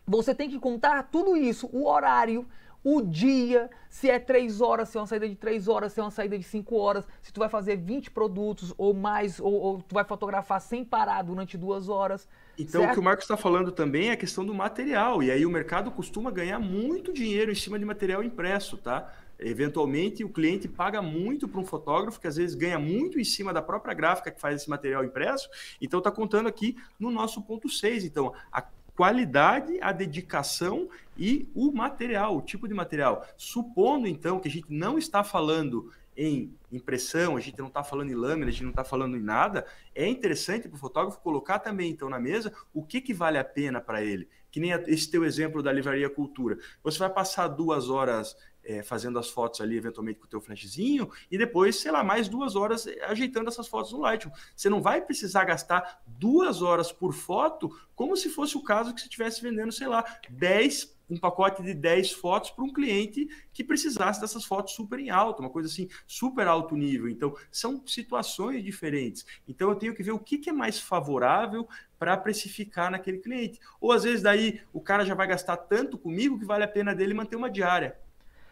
A: você tem que contar tudo isso, o horário, o dia, se é três horas, se é uma saída de três horas, se é uma saída de cinco horas, se tu vai fazer 20 produtos ou mais, ou, ou tu vai fotografar sem parar durante duas horas.
B: Então, certo? o que o Marcos está falando também é a questão do material. E aí o mercado costuma ganhar muito dinheiro em cima de material impresso, tá? Eventualmente, o cliente paga muito para um fotógrafo, que às vezes ganha muito em cima da própria gráfica que faz esse material impresso. Então, está contando aqui no nosso ponto 6. Então, a qualidade, a dedicação e o material, o tipo de material. Supondo, então, que a gente não está falando em impressão, a gente não está falando em lâmina, a gente não está falando em nada, é interessante para o fotógrafo colocar também, então, na mesa o que, que vale a pena para ele. Que nem esse teu exemplo da Livraria Cultura. Você vai passar duas horas é, fazendo as fotos ali, eventualmente com o teu flashzinho, e depois, sei lá, mais duas horas ajeitando essas fotos no Lightroom. Você não vai precisar gastar duas horas por foto, como se fosse o caso que você estivesse vendendo, sei lá, 10 um pacote de 10 fotos para um cliente que precisasse dessas fotos super em alta, uma coisa assim, super alto nível. Então, são situações diferentes. Então, eu tenho que ver o que, que é mais favorável para precificar naquele cliente. Ou às vezes daí o cara já vai gastar tanto comigo que vale a pena dele manter uma diária.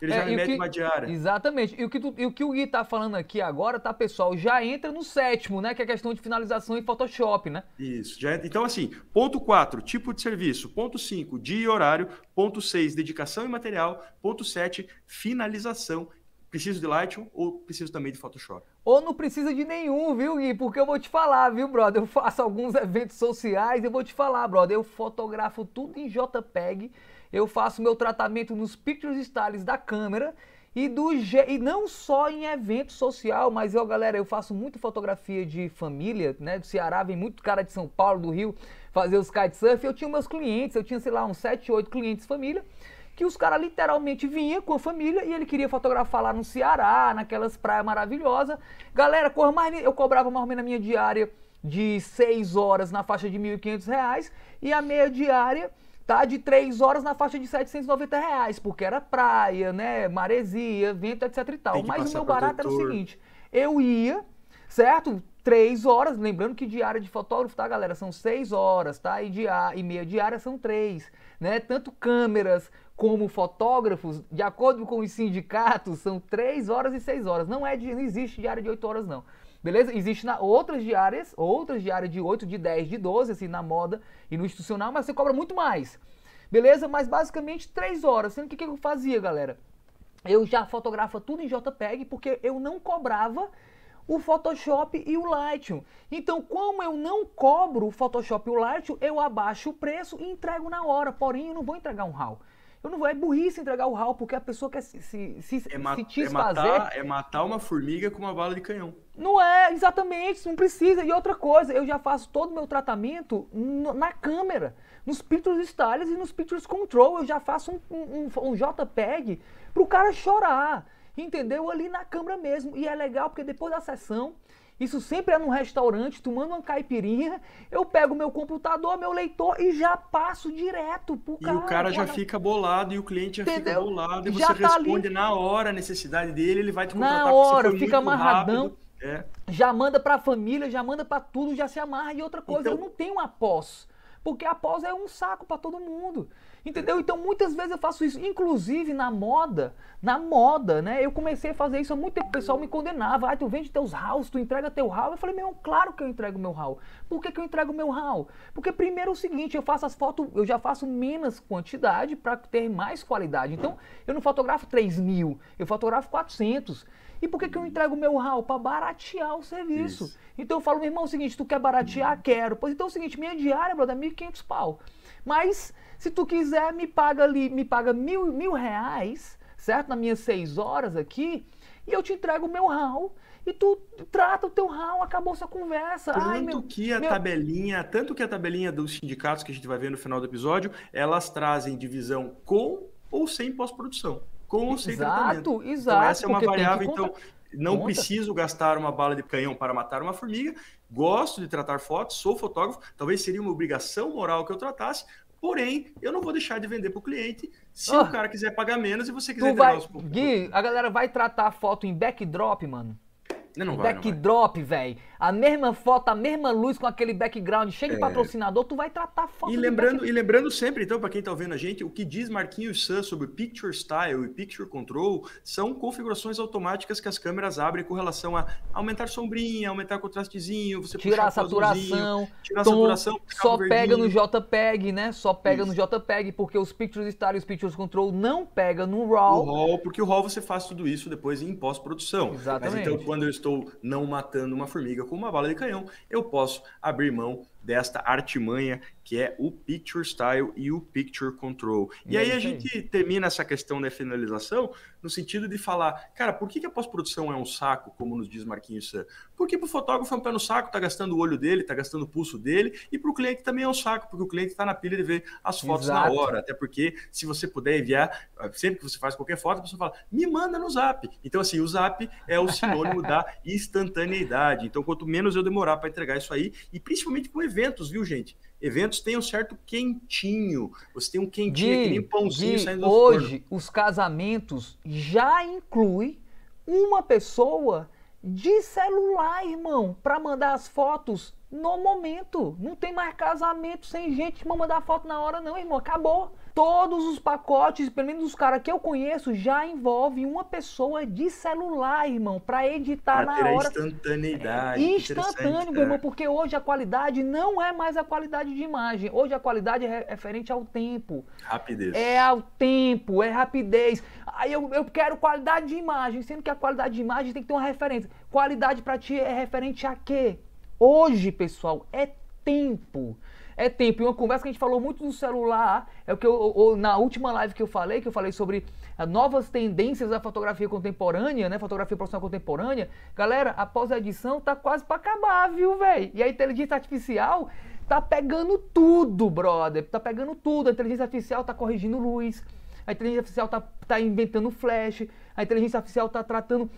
B: Ele é, já remete uma diária.
A: Exatamente. E o, que tu, e o que o Gui tá falando aqui agora, tá, pessoal? Já entra no sétimo, né? Que é a questão de finalização em Photoshop, né?
B: Isso. Já. Então, assim, ponto 4, tipo de serviço. Ponto 5, dia e horário. Ponto 6, dedicação e material. Ponto 7, finalização. Preciso de Lightroom ou preciso também de Photoshop?
A: Ou não precisa de nenhum, viu, Gui? Porque eu vou te falar, viu, brother? Eu faço alguns eventos sociais, eu vou te falar, brother. Eu fotografo tudo em JPEG eu faço meu tratamento nos pictures styles da câmera e, do, e não só em evento social, mas eu, galera, eu faço muito fotografia de família, né? Do Ceará, vem muito cara de São Paulo, do Rio, fazer os kitesurf. Eu tinha meus clientes, eu tinha, sei lá, uns 7, 8 clientes família, que os caras literalmente vinham com a família e ele queria fotografar lá no Ceará, naquelas praias maravilhosas. Galera, mais, eu cobrava mais ou menos a minha diária de 6 horas na faixa de R$ 1.500 e a meia diária tá de 3 horas na faixa de 790 reais, porque era praia, né, maresia, vento, etc e tal. Mas o meu barato protetor. era o seguinte, eu ia, certo? 3 horas, lembrando que diária de fotógrafo, tá, galera? São 6 horas, tá? E, dia, e meia diária são 3, né? Tanto câmeras como fotógrafos, de acordo com os sindicatos, são 3 horas e 6 horas. Não, é, não existe diária de 8 horas, não. Beleza? Existem outras diárias, outras diárias de 8, de 10, de 12, assim, na moda e no institucional, mas você cobra muito mais. Beleza? Mas basicamente 3 horas. Sendo que o que eu fazia, galera? Eu já fotografava tudo em JPEG porque eu não cobrava o Photoshop e o Lightroom. Então, como eu não cobro o Photoshop e o Lightroom, eu abaixo o preço e entrego na hora. Porém, eu não vou entregar um RAW. Eu não vou, é burrice entregar o RAW, porque a pessoa quer se, se, se,
B: é ma
A: se
B: é matar, é matar uma formiga com uma bala de canhão.
A: Não é, exatamente, não precisa. E outra coisa, eu já faço todo o meu tratamento no, na câmera, nos Pictures Styles e nos Pictures Control. Eu já faço um, um, um JPEG pro cara chorar, entendeu? Ali na câmera mesmo. E é legal porque depois da sessão isso sempre é num restaurante, tomando uma caipirinha, eu pego meu computador, meu leitor e já passo direto pro
B: cara. E o cara já fica bolado e o cliente já Entendeu? fica bolado e já você tá responde ali. na hora a necessidade dele, ele vai te contratar
A: Na hora, fica amarradão. É. Já manda pra família, já manda pra tudo, já se amarra. E outra coisa, então... eu não tenho após. Porque após é um saco para todo mundo. Entendeu? Então muitas vezes eu faço isso, inclusive na moda, na moda, né? Eu comecei a fazer isso há muito tempo, o pessoal me condenava. Ah, tu vende teus house, tu entrega teu hall. Eu falei, meu, claro que eu entrego meu hall. Por que, que eu entrego meu hall? Porque primeiro é o seguinte, eu faço as fotos, eu já faço menos quantidade para ter mais qualidade. Então, eu não fotografo 3 mil, eu fotografo 400. E por que, que eu entrego meu hall? Para baratear o serviço. Isso. Então eu falo, meu irmão, é o seguinte, tu quer baratear? Quero. Pois então é o seguinte, minha diária, brother, é 1.500 pau. Mas se tu quiser, me paga ali, me paga mil, mil reais, certo? Nas minhas seis horas aqui, e eu te entrego o meu hall e tu trata o teu ramo, acabou essa conversa.
B: Tanto Ai, meu, que a meu... tabelinha, tanto que a tabelinha dos sindicatos que a gente vai ver no final do episódio, elas trazem divisão com ou sem pós-produção, com ou sem
A: exato,
B: tratamento.
A: Exato,
B: então essa é uma variável, então não Conta. preciso gastar uma bala de canhão para matar uma formiga. Gosto de tratar fotos, sou fotógrafo. Talvez seria uma obrigação moral que eu tratasse, Porém, eu não vou deixar de vender para o cliente se oh, o cara quiser pagar menos e você quiser
A: vai, os... Gui, a galera vai tratar a foto em backdrop, mano.
B: Não, não vai,
A: backdrop, velho. A mesma foto, a mesma luz com aquele background cheio de é. patrocinador, tu vai tratar foto
B: e lembrando E lembrando sempre, então, para quem tá ouvindo a gente, o que diz Marquinhos Sun sobre Picture Style e Picture Control são configurações automáticas que as câmeras abrem com relação a aumentar sombrinha, aumentar contrastezinho, você
A: tirar a saturação, tirar a saturação, só pega no JPEG, né? Só pega Isso. no JPEG, porque os Picture Style e os Picture Control não pega no RAW.
B: O RAW, porque o RAW você faz tudo isso depois em pós-produção.
A: Exatamente.
B: Mas então, quando eu estou não matando uma formiga com uma bala de canhão, eu posso abrir mão desta artimanha que é o Picture Style e o Picture Control. E é aí a gente termina essa questão da finalização no sentido de falar, cara, por que, que a pós-produção é um saco, como nos diz Marquinhos Sam? Porque para o fotógrafo é um pé no saco, tá gastando o olho dele, tá gastando o pulso dele, e para o cliente também é um saco, porque o cliente está na pilha de ver as fotos Exato. na hora. Até porque, se você puder enviar, sempre que você faz qualquer foto, a pessoa fala, me manda no zap. Então, assim, o zap é o sinônimo da instantaneidade. Então, quanto menos eu demorar para entregar isso aí, e principalmente com eventos, viu, gente? Eventos têm um certo quentinho. Você tem um quentinho Gui, que nem pãozinho Gui, saindo do
A: Hoje, forno. os casamentos já inclui uma pessoa de celular, irmão, para mandar as fotos no momento. Não tem mais casamento sem gente para mandar foto na hora, não, irmão. Acabou. Todos os pacotes, pelo menos os caras que eu conheço, já envolvem uma pessoa de celular, irmão, para editar pra na hora.
B: instantaneidade.
A: É instantâneo, meu irmão, é. porque hoje a qualidade não é mais a qualidade de imagem. Hoje a qualidade é referente ao tempo.
B: Rapidez.
A: É ao tempo, é rapidez. Aí eu, eu quero qualidade de imagem, sendo que a qualidade de imagem tem que ter uma referência. Qualidade para ti é referente a quê? Hoje, pessoal, é tempo é tempo. E uma conversa que a gente falou muito no celular, é o que eu, na última live que eu falei, que eu falei sobre ah, novas tendências da fotografia contemporânea, né? Fotografia profissional contemporânea. Galera, após a edição tá quase para acabar, viu, velho? E a inteligência artificial tá pegando tudo, brother. Tá pegando tudo. A inteligência artificial tá corrigindo luz. A inteligência artificial tá, tá inventando flash. A inteligência artificial tá tratando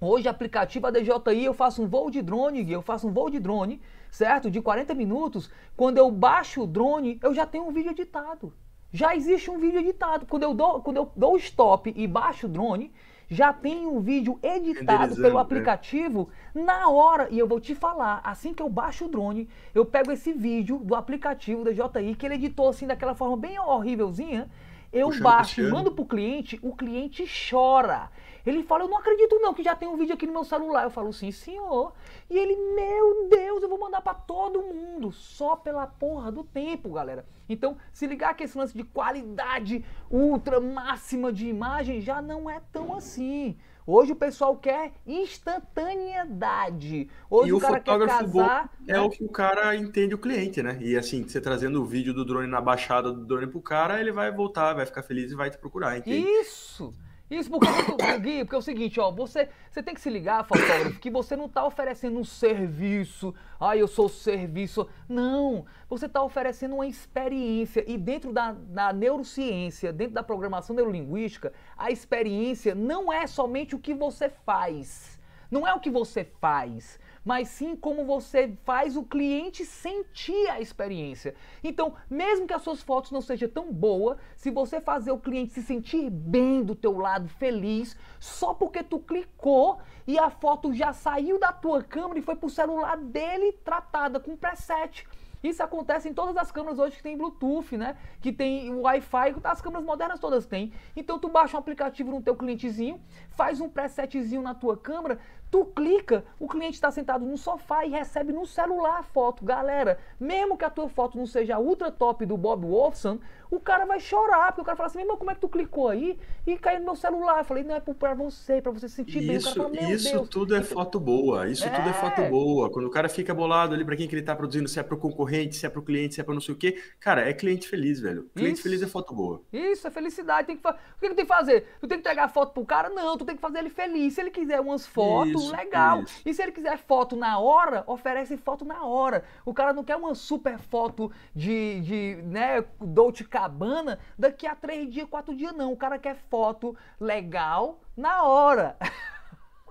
A: Hoje, aplicativo DJI, eu faço um voo de drone, eu faço um voo de drone, certo? De 40 minutos. Quando eu baixo o drone, eu já tenho um vídeo editado. Já existe um vídeo editado. Quando eu dou, quando eu dou stop e baixo o drone, já tem um vídeo editado pelo né? aplicativo né? na hora. E eu vou te falar, assim que eu baixo o drone, eu pego esse vídeo do aplicativo DJI, que ele editou assim daquela forma bem horrívelzinha. Eu Puxando baixo mando pro cliente, o cliente chora. Ele fala, eu não acredito não que já tem um vídeo aqui no meu celular. Eu falo, sim, senhor. E ele, meu Deus, eu vou mandar para todo mundo. Só pela porra do tempo, galera. Então, se ligar que esse lance de qualidade ultra máxima de imagem já não é tão assim. Hoje o pessoal quer instantaneidade. Hoje
B: e
A: o,
B: o cara quer casar. É né? o que o cara entende o cliente, né? E assim, você trazendo o vídeo do drone na baixada do drone pro cara, ele vai voltar, vai ficar feliz e vai te procurar, entende?
A: Isso! Isso porque, Gui, porque é o seguinte, ó, você, você tem que se ligar, fotógrafo, que você não está oferecendo um serviço, ah, eu sou serviço. Não, você está oferecendo uma experiência. E dentro da, da neurociência, dentro da programação neurolinguística, a experiência não é somente o que você faz. Não é o que você faz, mas sim como você faz o cliente sentir a experiência. Então, mesmo que as suas fotos não sejam tão boas, se você fazer o cliente se sentir bem do teu lado, feliz, só porque tu clicou e a foto já saiu da tua câmera e foi pro celular dele tratada com preset. Isso acontece em todas as câmeras hoje que tem Bluetooth, né? Que tem Wi-Fi, as câmeras modernas todas têm. Então tu baixa um aplicativo no teu clientezinho, faz um presetzinho na tua câmera, tu clica, o cliente está sentado no sofá e recebe no celular a foto. Galera, mesmo que a tua foto não seja ultra top do Bob Wolfson, o cara vai chorar, porque o cara fala assim, meu como é que tu clicou aí e caiu no meu celular? Eu falei, não, é pra você, pra você sentir
B: isso,
A: bem. O cara
B: fala, isso Deus. tudo é foto boa, isso é. tudo é foto boa. Quando o cara fica bolado ali pra quem que ele tá produzindo, se é pro concorrente, se é pro cliente, se é pra não sei o quê, cara, é cliente feliz, velho. Cliente isso. feliz é foto boa.
A: Isso, é felicidade. Tem que, o que, que tem que fazer? Tu tem que entregar foto pro cara? Não, tu tem que fazer ele feliz. Se ele quiser umas fotos, isso, legal. Isso. E se ele quiser foto na hora, oferece foto na hora. O cara não quer uma super foto de, de né, Dolce Cabana daqui a três dias, quatro dias, não. O cara quer foto legal na hora.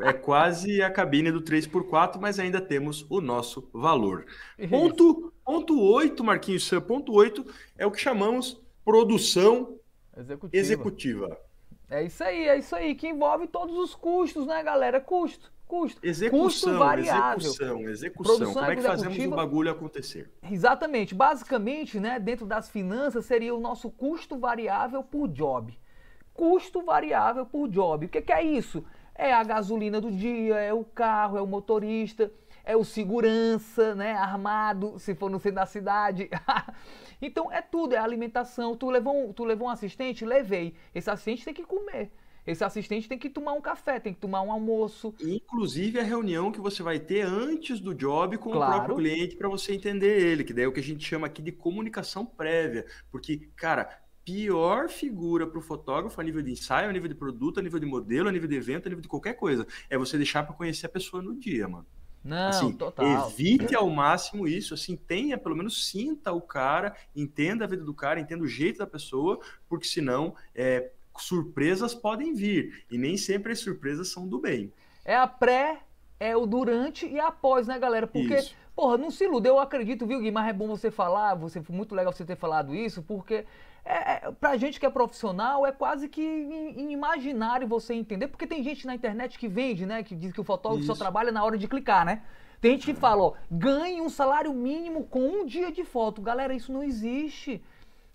B: É quase a cabine do 3x4, mas ainda temos o nosso valor. Ponto, ponto 8, Marquinhos ponto 8 é o que chamamos produção executiva. executiva.
A: É isso aí, é isso aí, que envolve todos os custos, né, galera? Custo custo.
B: Execução, custo variável. execução, execução. Produção Como é que fazemos o bagulho acontecer?
A: Exatamente. Basicamente, né, dentro das finanças, seria o nosso custo variável por job. Custo variável por job. O que, que é isso? É a gasolina do dia, é o carro, é o motorista, é o segurança, né, armado, se for no centro da cidade. então é tudo, é alimentação. Tu levou, um, tu levou um assistente? Levei. Esse assistente tem que comer. Esse assistente tem que tomar um café, tem que tomar um almoço.
B: Inclusive a reunião que você vai ter antes do job com claro. o próprio cliente para você entender ele, que daí é o que a gente chama aqui de comunicação prévia. Porque, cara, pior figura para o fotógrafo a nível de ensaio, a nível de produto, a nível de modelo, a nível de evento, a nível de qualquer coisa, é você deixar para conhecer a pessoa no dia, mano.
A: Não,
B: assim,
A: total.
B: Evite ao máximo isso, assim, tenha, pelo menos sinta o cara, entenda a vida do cara, entenda o jeito da pessoa, porque senão é, surpresas podem vir. E nem sempre as surpresas são do bem.
A: É a pré, é o durante e a após, né, galera? Porque, isso. porra, não se ilude, eu acredito, viu, Gui? Mas é bom você falar, você foi muito legal você ter falado isso, porque é, é, pra gente que é profissional, é quase que inimaginário você entender, porque tem gente na internet que vende, né? Que diz que o fotógrafo isso. só trabalha na hora de clicar, né? Tem gente que fala, ó, ganhe um salário mínimo com um dia de foto. Galera, isso não existe.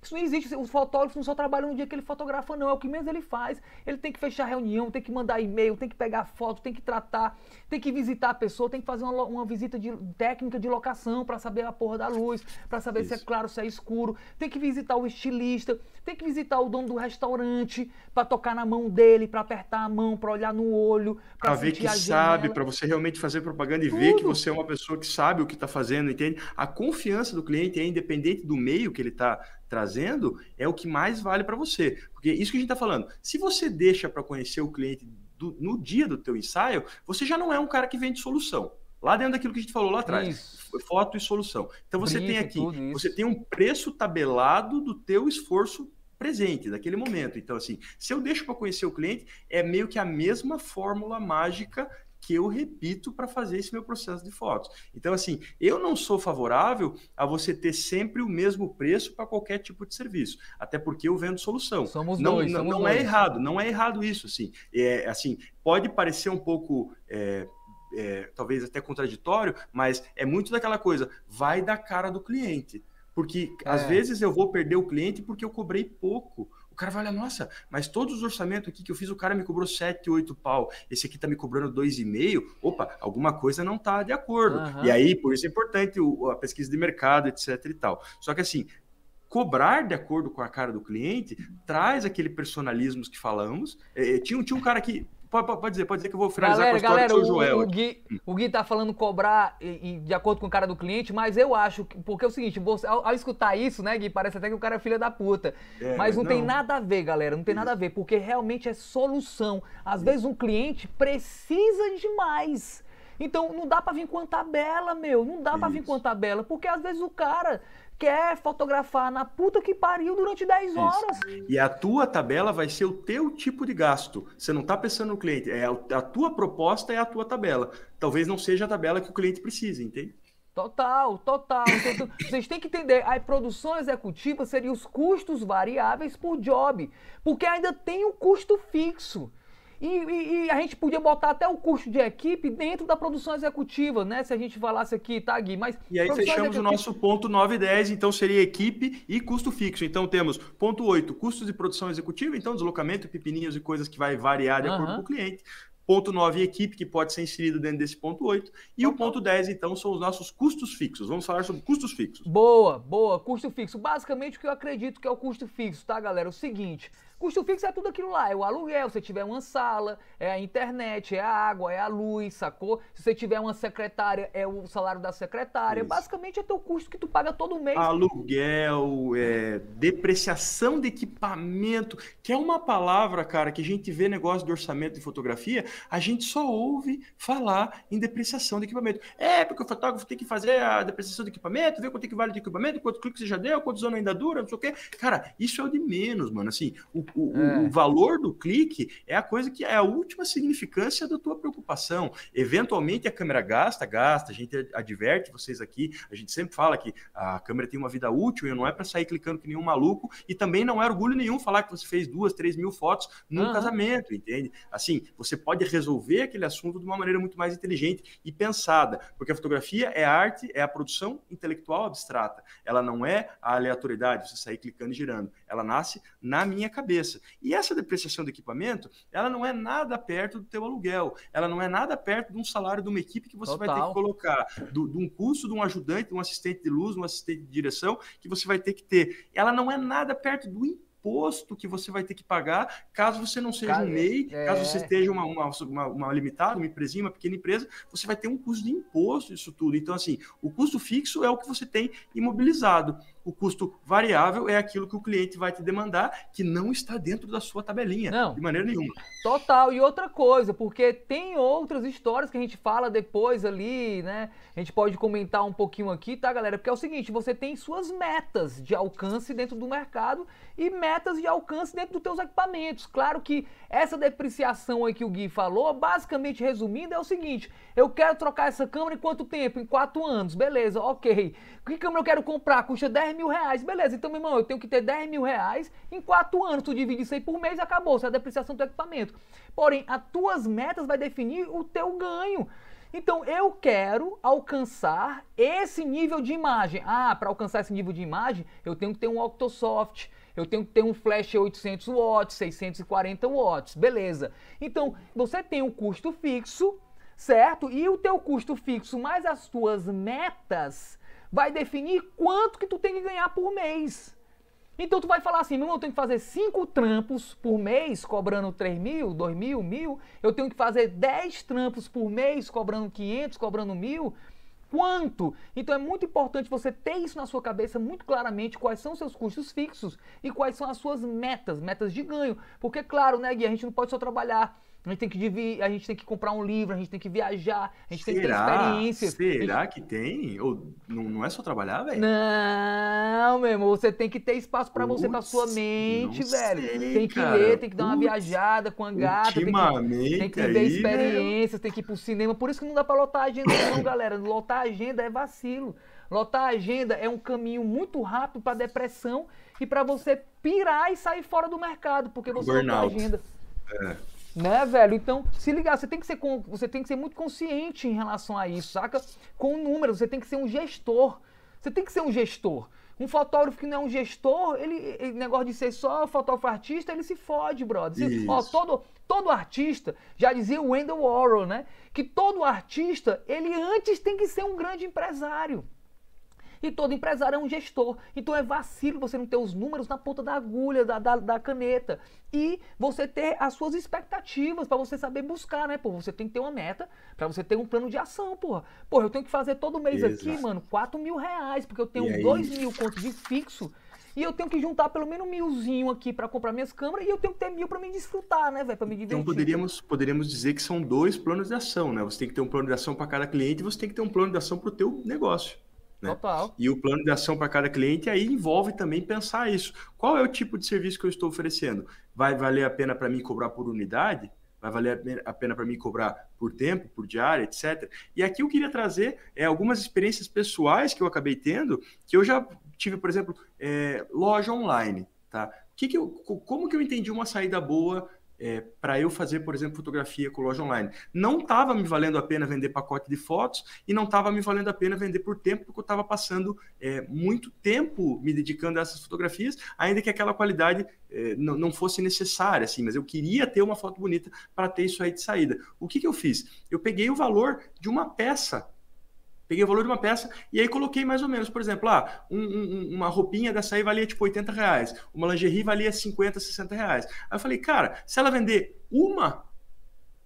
A: Isso não existe. O fotógrafo não só trabalha no dia que ele fotografa, não. É o que menos ele faz. Ele tem que fechar reunião, tem que mandar e-mail, tem que pegar foto, tem que tratar, tem que visitar a pessoa, tem que fazer uma, uma visita de, técnica de locação para saber a porra da luz, para saber Isso. se é claro, se é escuro. Tem que visitar o estilista, tem que visitar o dono do restaurante para tocar na mão dele, para apertar a mão, para olhar no olho,
B: para ver que sabe, para você realmente fazer propaganda e Tudo. ver que você é uma pessoa que sabe o que está fazendo, entende? A confiança do cliente é independente do meio que ele está trazendo é o que mais vale para você. Porque isso que a gente está falando, se você deixa para conhecer o cliente do, no dia do teu ensaio, você já não é um cara que vende solução. Lá dentro daquilo que a gente falou lá atrás, isso. foto e solução. Então você tem aqui, você tem um preço tabelado do teu esforço presente, daquele momento. Então, assim, se eu deixo para conhecer o cliente, é meio que a mesma fórmula mágica que eu repito para fazer esse meu processo de fotos. Então, assim, eu não sou favorável a você ter sempre o mesmo preço para qualquer tipo de serviço, até porque eu vendo solução.
A: Somos
B: não,
A: dois,
B: não,
A: somos
B: não
A: dois.
B: é errado, não é errado isso, assim. É, assim, pode parecer um pouco é, é, talvez até contraditório, mas é muito daquela coisa, vai da cara do cliente. Porque é. às vezes eu vou perder o cliente porque eu cobrei pouco cara vai olhar, nossa, mas todos os orçamentos aqui que eu fiz, o cara me cobrou 7, 8 pau, esse aqui tá me cobrando 2,5, opa, alguma coisa não tá de acordo. Uhum. E aí, por isso é importante a pesquisa de mercado, etc e tal. Só que assim, cobrar de acordo com a cara do cliente traz aquele personalismo que falamos. É, tinha, tinha um cara que Pode, pode, dizer, pode dizer que eu vou finalizar
A: galera,
B: com a história
A: galera,
B: do seu Joel.
A: O, o, Gui, o Gui tá falando cobrar e, e de acordo com o cara do cliente, mas eu acho, que, porque é o seguinte, você, ao, ao, escutar isso, né, Gui, parece até que o cara é filha da puta. É, mas não, não, tem nada a ver, galera, não tem nada a ver, porque realmente é solução. Às vezes um cliente precisa demais. Então não dá para vir com a tabela, meu. Não dá para vir com a tabela, porque às vezes o cara quer fotografar na puta que pariu durante 10 horas.
B: Isso. E a tua tabela vai ser o teu tipo de gasto. Você não está pensando no cliente, é a tua proposta é a tua tabela. Talvez não seja a tabela que o cliente precisa, entende?
A: Total, total. Então, vocês têm que entender, a produção executiva seria os custos variáveis por job, porque ainda tem o um custo fixo. E, e, e, a gente podia botar até o custo de equipe dentro da produção executiva, né? Se a gente falasse aqui, tá, Gui? Mas
B: e aí fechamos executiva... o nosso ponto 9 e 10, então seria equipe e custo fixo. Então temos ponto 8, custos de produção executiva, então deslocamento, pepininhos e coisas que vai variar de acordo com o cliente. Ponto 9, equipe, que pode ser inserido dentro desse ponto 8. E o ponto 10, então, são os nossos custos fixos. Vamos falar sobre custos fixos.
A: Boa, boa. Custo fixo. Basicamente, o que eu acredito que é o custo fixo, tá, galera? É o seguinte: Custo fixo é tudo aquilo lá, é o aluguel, se tiver uma sala, é a internet, é a água, é a luz, sacou? Se você tiver uma secretária, é o salário da secretária. Isso. Basicamente é teu custo que tu paga todo mês.
B: Aluguel, é, depreciação de equipamento, que é uma palavra, cara, que a gente vê negócio de orçamento de fotografia, a gente só ouve falar em depreciação de equipamento. É, porque o fotógrafo tem que fazer a depreciação de equipamento, ver quanto é que vale de equipamento, quanto clique você já deu, quantos anos ainda dura, não sei o quê. Cara, isso é o de menos, mano. Assim, o o, é. o, valor do clique é a coisa que é a última significância da tua preocupação. Eventualmente a câmera gasta, gasta, a gente adverte vocês aqui, a gente sempre fala que a câmera tem uma vida útil e não é para sair clicando que nenhum maluco, e também não é orgulho nenhum falar que você fez duas, três mil fotos num uhum. casamento, entende? Assim, você pode resolver aquele assunto de uma maneira muito mais inteligente e pensada, porque a fotografia é arte, é a produção intelectual abstrata. Ela não é a aleatoriedade, você sair clicando e girando. Ela nasce na minha cabeça cabeça. E essa depreciação do equipamento, ela não é nada perto do teu aluguel, ela não é nada perto de um salário de uma equipe que você Total. vai ter que colocar, do, de um custo de um ajudante, de um assistente de luz, um assistente de direção, que você vai ter que ter. Ela não é nada perto do imposto que você vai ter que pagar caso você não seja um MEI, é... caso você esteja uma, uma, uma, uma, limitada, uma empresinha, uma pequena empresa, você vai ter um custo de imposto disso tudo. Então, assim, o custo fixo é o que você tem imobilizado o custo variável é aquilo que o cliente vai te demandar que não está dentro da sua tabelinha, não. de maneira nenhuma.
A: Total. E outra coisa, porque tem outras histórias que a gente fala depois ali, né? A gente pode comentar um pouquinho aqui, tá, galera? Porque é o seguinte, você tem suas metas de alcance dentro do mercado e metas de alcance dentro dos teus equipamentos. Claro que essa depreciação aí que o Gui falou, basicamente resumindo, é o seguinte, eu quero trocar essa câmera em quanto tempo? Em quatro anos. Beleza, ok. Que câmera eu quero comprar? Custa 10 mil reais. Beleza, então, meu irmão, eu tenho que ter 10 mil reais em 4 anos. Tu divide isso aí por mês e acabou. Isso é a depreciação do equipamento. Porém, as tuas metas vai definir o teu ganho. Então, eu quero alcançar esse nível de imagem. Ah, para alcançar esse nível de imagem, eu tenho que ter um Octosoft, eu tenho que ter um flash 800 watts, 640 watts, beleza. Então, você tem um custo fixo, certo? E o teu custo fixo mais as tuas metas vai definir quanto que tu tem que ganhar por mês. Então tu vai falar assim, meu eu tenho que fazer cinco trampos por mês, cobrando 3 mil, 2 mil, mil. Eu tenho que fazer 10 trampos por mês, cobrando 500, cobrando mil. Quanto? Então é muito importante você ter isso na sua cabeça muito claramente, quais são os seus custos fixos e quais são as suas metas, metas de ganho. Porque, claro, né, Gui, a gente não pode só trabalhar a gente tem que a gente tem que comprar um livro, a gente tem que viajar, a gente Será? tem que ter experiências.
B: Será
A: gente...
B: que tem? Ou não, não é só trabalhar, velho?
A: Não, meu irmão, você tem que ter espaço para você, pra sua mente, velho. Sei, tem que cara. ler, tem que dar uma viajada com a gata, tem que, tem que viver experiências, tem que ir pro cinema. Por isso que não dá pra lotar a agenda, não, galera. Lotar a agenda é vacilo. Lotar a agenda é um caminho muito rápido para depressão e para você pirar e sair fora do mercado, porque você lotar a agenda. É. Né, velho? Então, se ligar, você tem que ser você tem que ser muito consciente em relação a isso, saca? Com números, você tem que ser um gestor. Você tem que ser um gestor. Um fotógrafo que não é um gestor, ele, ele negócio de ser só fotógrafo artista, ele se fode, brother. ó, todo, todo artista, já dizia o Wendell Warhol, né? Que todo artista, ele antes tem que ser um grande empresário. E todo empresário é um gestor. Então é vacilo você não ter os números na ponta da agulha, da, da, da caneta. E você ter as suas expectativas para você saber buscar, né? Pô, você tem que ter uma meta para você ter um plano de ação, porra. Porra, eu tenho que fazer todo mês Exato. aqui, mano, 4 mil reais, porque eu tenho 2 mil contos de fixo. E eu tenho que juntar pelo menos milzinho aqui para comprar minhas câmeras e eu tenho que ter mil para me desfrutar, né, velho? Para me
B: divertir. Então poderíamos, poderíamos dizer que são dois planos de ação, né? Você tem que ter um plano de ação para cada cliente e você tem que ter um plano de ação para o teu negócio. Né? Total. E o plano de ação para cada cliente aí envolve também pensar isso. Qual é o tipo de serviço que eu estou oferecendo? Vai valer a pena para mim cobrar por unidade? Vai valer a pena para mim cobrar por tempo, por diária, etc. E aqui eu queria trazer é, algumas experiências pessoais que eu acabei tendo, que eu já tive, por exemplo, é, loja online. Tá? Que que eu, como que eu entendi uma saída boa é, para eu fazer, por exemplo, fotografia com loja online. Não estava me valendo a pena vender pacote de fotos e não estava me valendo a pena vender por tempo, porque eu estava passando é, muito tempo me dedicando a essas fotografias, ainda que aquela qualidade é, não, não, fosse necessária, assim, mas eu queria ter uma foto bonita para ter isso aí de saída. O que, que eu fiz? Eu peguei o valor de uma peça Peguei o valor de uma peça e aí coloquei mais ou menos, por exemplo, ah, um, um, uma roupinha dessa aí valia tipo 80 reais, uma lingerie valia 50, 60 reais. Aí eu falei, cara, se ela vender uma,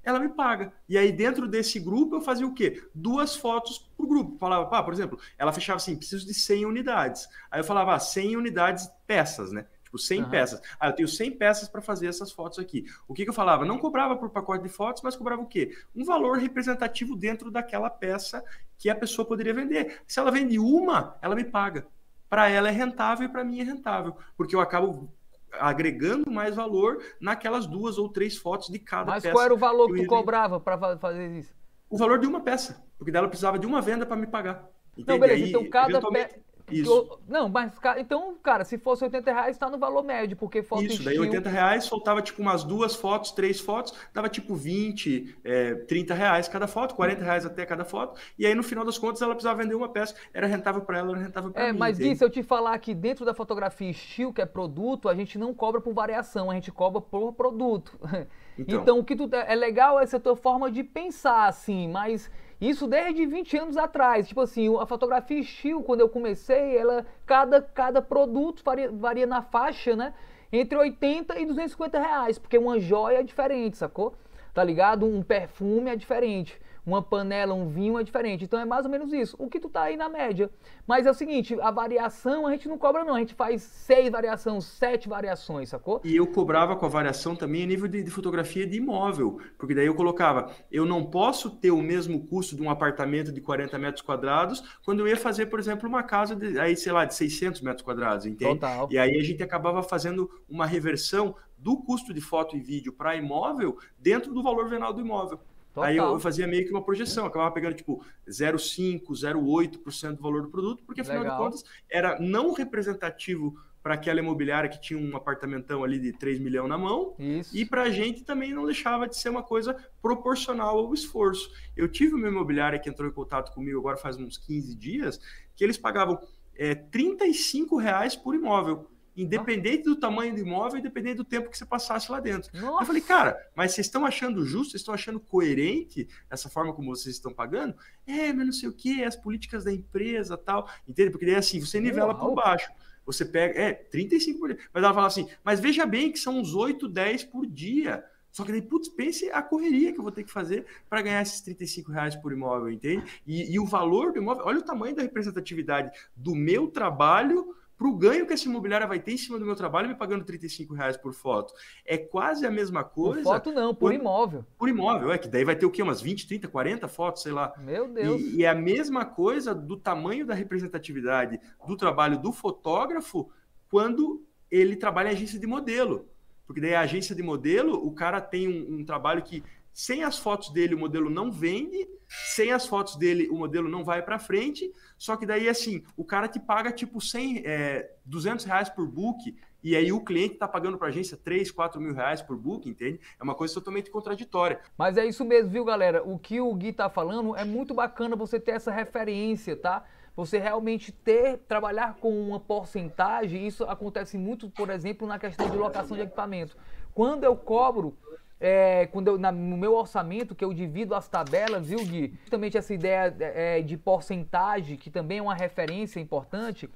B: ela me paga. E aí dentro desse grupo eu fazia o quê? Duas fotos por grupo. Falava, pá, por exemplo, ela fechava assim, preciso de 100 unidades. Aí eu falava, ah, 100 unidades peças, né? Tipo 100 uhum. peças. Ah, eu tenho 100 peças para fazer essas fotos aqui. O que, que eu falava? Não cobrava por pacote de fotos, mas cobrava o quê? Um valor representativo dentro daquela peça que a pessoa poderia vender. Se ela vende uma, ela me paga. Para ela é rentável e para mim é rentável, porque eu acabo agregando mais valor naquelas duas ou três fotos de cada
A: Mas
B: peça.
A: Mas qual era o valor que, que tu cobrava para fazer isso?
B: O valor de uma peça, porque dela precisava de uma venda para me pagar.
A: Entende? Não, beleza, aí, então cada peça isso. não, mas então, cara, se fosse 80 reais, tá no valor médio, porque foto
B: Isso, daí 80 reais, soltava tipo umas duas fotos, três fotos, dava tipo 20, é, 30 reais cada foto, 40 reais até cada foto, e aí no final das contas ela precisava vender uma peça, era rentável para ela, era rentável para
A: é,
B: mim.
A: Mas Gui, se eu te falar que dentro da fotografia estilo, que é produto, a gente não cobra por variação, a gente cobra por produto. Então, então o que tu, é legal essa tua forma de pensar, assim, mas isso desde 20 anos atrás. Tipo assim, a fotografia estilo, quando eu comecei, ela cada, cada produto varia, varia na faixa, né? Entre 80 e 250 reais, porque uma joia é diferente, sacou? Tá ligado? Um perfume é diferente uma panela, um vinho é diferente. Então é mais ou menos isso. O que tu tá aí na média. Mas é o seguinte, a variação a gente não cobra não, a gente faz seis variações, sete variações, sacou?
B: E eu cobrava com a variação também a nível de, de fotografia de imóvel, porque daí eu colocava, eu não posso ter o mesmo custo de um apartamento de 40 metros quadrados quando eu ia fazer, por exemplo, uma casa de, aí, sei lá, de 600 metros quadrados, entende? Total. E aí a gente acabava fazendo uma reversão do custo de foto e vídeo para imóvel dentro do valor venal do imóvel. Total. Aí eu, fazia meio que uma projeção, acabava pegando tipo 0,5%, 0,8% do valor do produto, porque afinal Legal. de contas era não representativo para aquela imobiliária que tinha um apartamentão ali de 3 milhões na mão, Isso. e para a gente também não deixava de ser uma coisa proporcional ao esforço. Eu tive uma imobiliária que entrou em contato comigo agora faz uns 15 dias, que eles pagavam é, 35 reais por imóvel independente do tamanho do imóvel, independente do tempo que você passasse lá dentro. Nossa. Eu falei, cara, mas vocês estão achando justo, vocês estão achando coerente essa forma como vocês estão pagando? É, mas não sei o que, as políticas da empresa tal, entende? Porque daí assim, você nivela por baixo. Você pega, é, 35 por dia. Mas ela fala assim, mas veja bem que são uns 8, 10 por dia. Só que daí, putz, pense a correria que eu vou ter que fazer para ganhar esses 35 reais por imóvel, entende? E, e o valor do imóvel, olha o tamanho da representatividade do meu trabalho para o ganho que essa imobiliária vai ter em cima do meu trabalho me pagando 35 reais por foto. É quase a mesma coisa.
A: Por foto não, por, por imóvel.
B: Por imóvel, é que daí vai ter o quê? Umas 20, 30, 40 fotos, sei lá.
A: Meu Deus.
B: E, e é a mesma coisa do tamanho da representatividade do trabalho do fotógrafo quando ele trabalha em agência de modelo. Porque daí a agência de modelo, o cara tem um, um trabalho que sem as fotos dele, o modelo não vende. Sem as fotos dele, o modelo não vai para frente. Só que daí, assim, o cara te paga tipo 100, é, 200 reais por book. E aí o cliente está pagando para a agência 3, 4 mil reais por book, entende? É uma coisa totalmente contraditória.
A: Mas é isso mesmo, viu, galera? O que o Gui está falando é muito bacana você ter essa referência, tá? Você realmente ter, trabalhar com uma porcentagem, isso acontece muito, por exemplo, na questão de locação de equipamento. Quando eu cobro é, quando eu, na, no meu orçamento, que eu divido as tabelas, viu, Gui? Justamente essa ideia é, de porcentagem, que também é uma referência importante.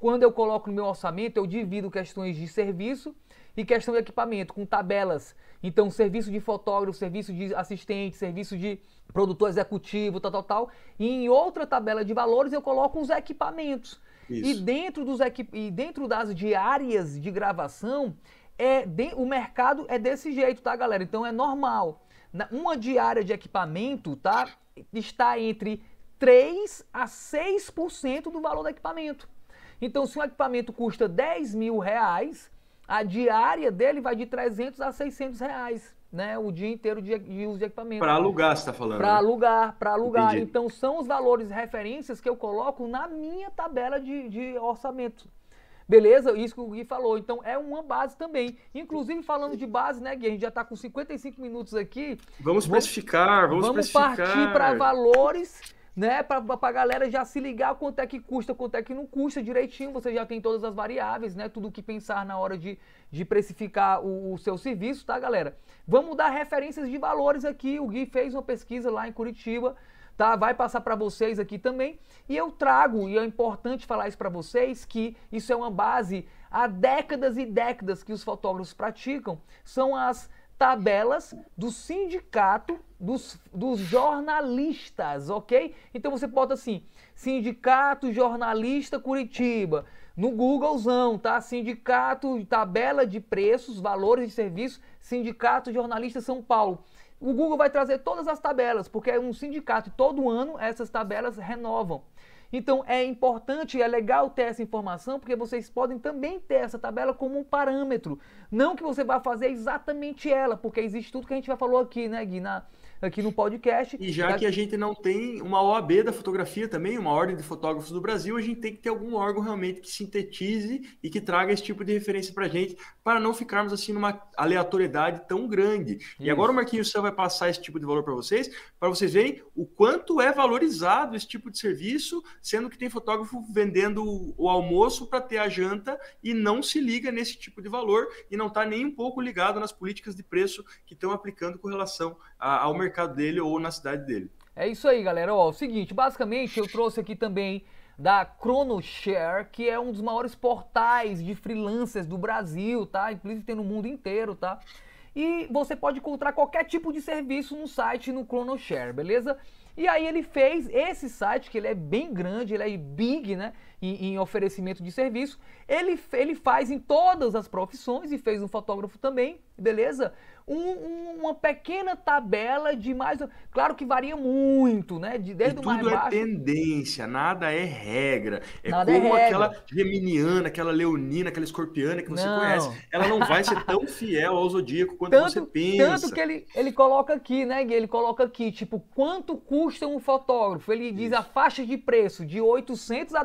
A: Quando eu coloco no meu orçamento, eu divido questões de serviço e questão de equipamento, com tabelas. Então, serviço de fotógrafo, serviço de assistente, serviço de produtor executivo, tal, tal, tal. E em outra tabela de valores, eu coloco os equipamentos. Isso. E dentro, dos equip... e dentro das diárias de gravação, é o mercado é desse jeito, tá, galera? Então é normal. Uma diária de equipamento, tá? Está entre 3 a 6% do valor do equipamento. Então, se um equipamento custa 10 mil reais, a diária dele vai de 300 a 600 reais, né? O dia inteiro de, de uso de equipamento.
B: Para alugar, você está falando?
A: Para né? alugar, para alugar. Entendi. Então, são os valores referências que eu coloco na minha tabela de, de orçamento. Beleza? Isso que o Gui falou. Então é uma base também. Inclusive, falando de base, né, Gui? A gente já está com 55 minutos aqui.
B: Vamos precificar, vamos,
A: vamos
B: precificar.
A: partir para valores né? Para a galera já se ligar quanto é que custa, quanto é que não custa direitinho. Você já tem todas as variáveis, né? Tudo que pensar na hora de, de precificar o, o seu serviço, tá, galera? Vamos dar referências de valores aqui. O Gui fez uma pesquisa lá em Curitiba, tá? Vai passar para vocês aqui também. E eu trago, e é importante falar isso para vocês, que isso é uma base há décadas e décadas que os fotógrafos praticam, são as tabelas do sindicato dos, dos jornalistas, ok? Então você bota assim, Sindicato Jornalista Curitiba, no Googlezão, tá? Sindicato, tabela de preços, valores de serviço, Sindicato Jornalista São Paulo. O Google vai trazer todas as tabelas, porque é um sindicato e todo ano essas tabelas renovam. Então é importante e é legal ter essa informação, porque vocês podem também ter essa tabela como um parâmetro. Não que você vá fazer exatamente ela, porque existe tudo que a gente já falou aqui, né, Gui, na, aqui no podcast.
B: E já que a gente não tem uma OAB da fotografia também, uma ordem de fotógrafos do Brasil, a gente tem que ter algum órgão realmente que sintetize e que traga esse tipo de referência para a gente, para não ficarmos assim numa aleatoriedade tão grande. Isso. E agora o Marquinhos Sam vai passar esse tipo de valor para vocês, para vocês verem o quanto é valorizado esse tipo de serviço, sendo que tem fotógrafo vendendo o almoço para ter a janta e não se liga nesse tipo de valor e não está nem um pouco ligado nas políticas de preço que estão aplicando com relação ao mercado mercado dele ou na cidade dele.
A: É isso aí, galera. Ó, o seguinte, basicamente eu trouxe aqui também da ChronoShare, que é um dos maiores portais de freelancers do Brasil, tá? Inclusive tem no mundo inteiro, tá? E você pode encontrar qualquer tipo de serviço no site no ChronoShare, beleza? E aí ele fez esse site, que ele é bem grande, ele é big, né? Em, em, oferecimento de serviço. Ele, ele faz em todas as profissões e fez um fotógrafo também, beleza? Um, um, uma pequena tabela de mais. Claro que varia muito, né? De, desde
B: e tudo o
A: mais
B: é
A: baixo.
B: tendência, nada é regra. É
A: nada é
B: como
A: é
B: aquela geminiana, aquela leonina, aquela escorpiana que você
A: não.
B: conhece. Ela não vai ser tão fiel ao zodíaco quanto
A: tanto,
B: você pensa.
A: Tanto que ele, ele coloca aqui, né, Gui? Ele coloca aqui, tipo, quanto custa um fotógrafo? Ele diz Isso. a faixa de preço de 800 a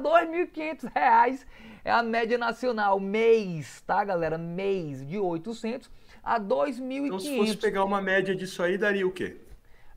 A: 2.500 reais é a média nacional, mês, tá, galera? Mês de 800 a 2.500. Então,
B: se fosse pegar uma média disso aí, daria o quê?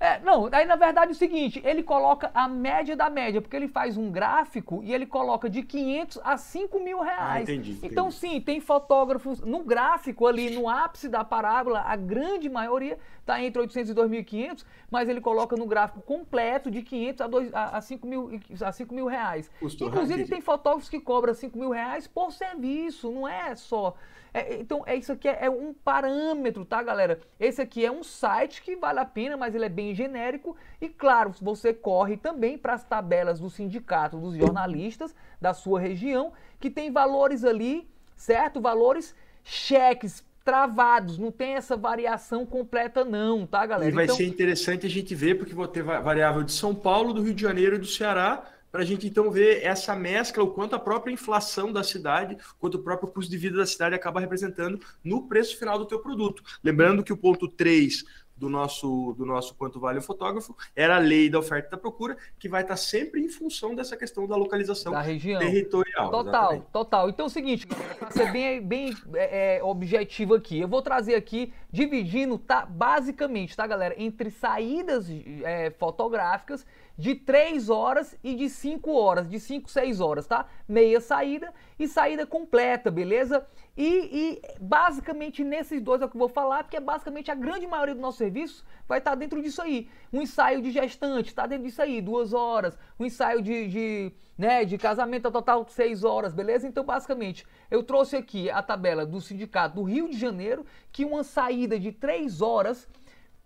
A: É, não, aí na verdade é o seguinte, ele coloca a média da média, porque ele faz um gráfico e ele coloca de 500 a 5 mil reais.
B: Ah, entendi, entendi.
A: Então sim, tem fotógrafos no gráfico ali, no ápice da parábola, a grande maioria está entre 800 e 2.500, mas ele coloca no gráfico completo de 500 a, 2, a, a, 5, mil, a 5 mil reais.
B: Custou
A: Inclusive tem fotógrafos que cobram 5 mil reais por serviço, não é só é, então, é isso aqui é, é, um parâmetro, tá, galera? Esse aqui é um site que vale a pena, mas ele é bem genérico. E, claro, você corre também para as tabelas do sindicato dos jornalistas da sua região, que tem valores ali, certo? Valores cheques, travados, não tem essa variação completa não, tá, galera?
B: E vai
A: então...
B: ser interessante a gente ver, porque vou ter variável de São Paulo, do Rio de Janeiro e do Ceará, para a gente então ver essa mescla, o quanto a própria inflação da cidade, quanto o próprio custo de vida da cidade acaba representando no preço final do teu produto. Lembrando que o ponto 3 do nosso, do nosso quanto vale o fotógrafo era a lei da oferta e da procura, que vai estar sempre em função dessa questão da localização
A: da região.
B: territorial.
A: Total, exatamente. total. Então é o seguinte, para ser bem, bem é, é, objetivo aqui, eu vou trazer aqui, dividindo, tá, basicamente, tá, galera, entre saídas é, fotográficas de 3 horas e de 5 horas, de 5, 6 horas, tá? Meia saída e saída completa, beleza? E, e, basicamente nesses dois é o que eu vou falar, porque é basicamente a grande maioria do nosso serviço vai estar dentro disso aí. Um ensaio de gestante está dentro disso aí, duas horas. Um ensaio de, de, né, de casamento total, seis horas, beleza? Então, basicamente, eu trouxe aqui a tabela do sindicato do Rio de Janeiro, que uma saída de três horas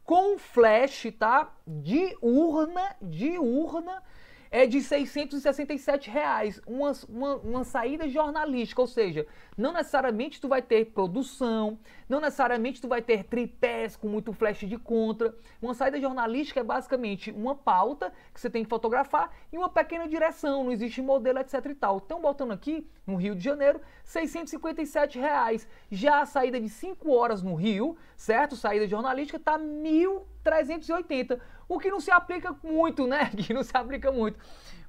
A: com flash, tá? Diurna, diurna, é de 667 reais. Uma, uma, uma saída jornalística, ou seja, não necessariamente tu vai ter produção, não necessariamente tu vai ter tripés com muito flash de contra. Uma saída jornalística é basicamente uma pauta que você tem que fotografar e uma pequena direção, não existe modelo, etc e tal. Então, botando aqui, no Rio de Janeiro, 657 reais. Já a saída de 5 horas no Rio, certo? Saída jornalística, tá 1.380. O que não se aplica muito, né? Que não se aplica muito.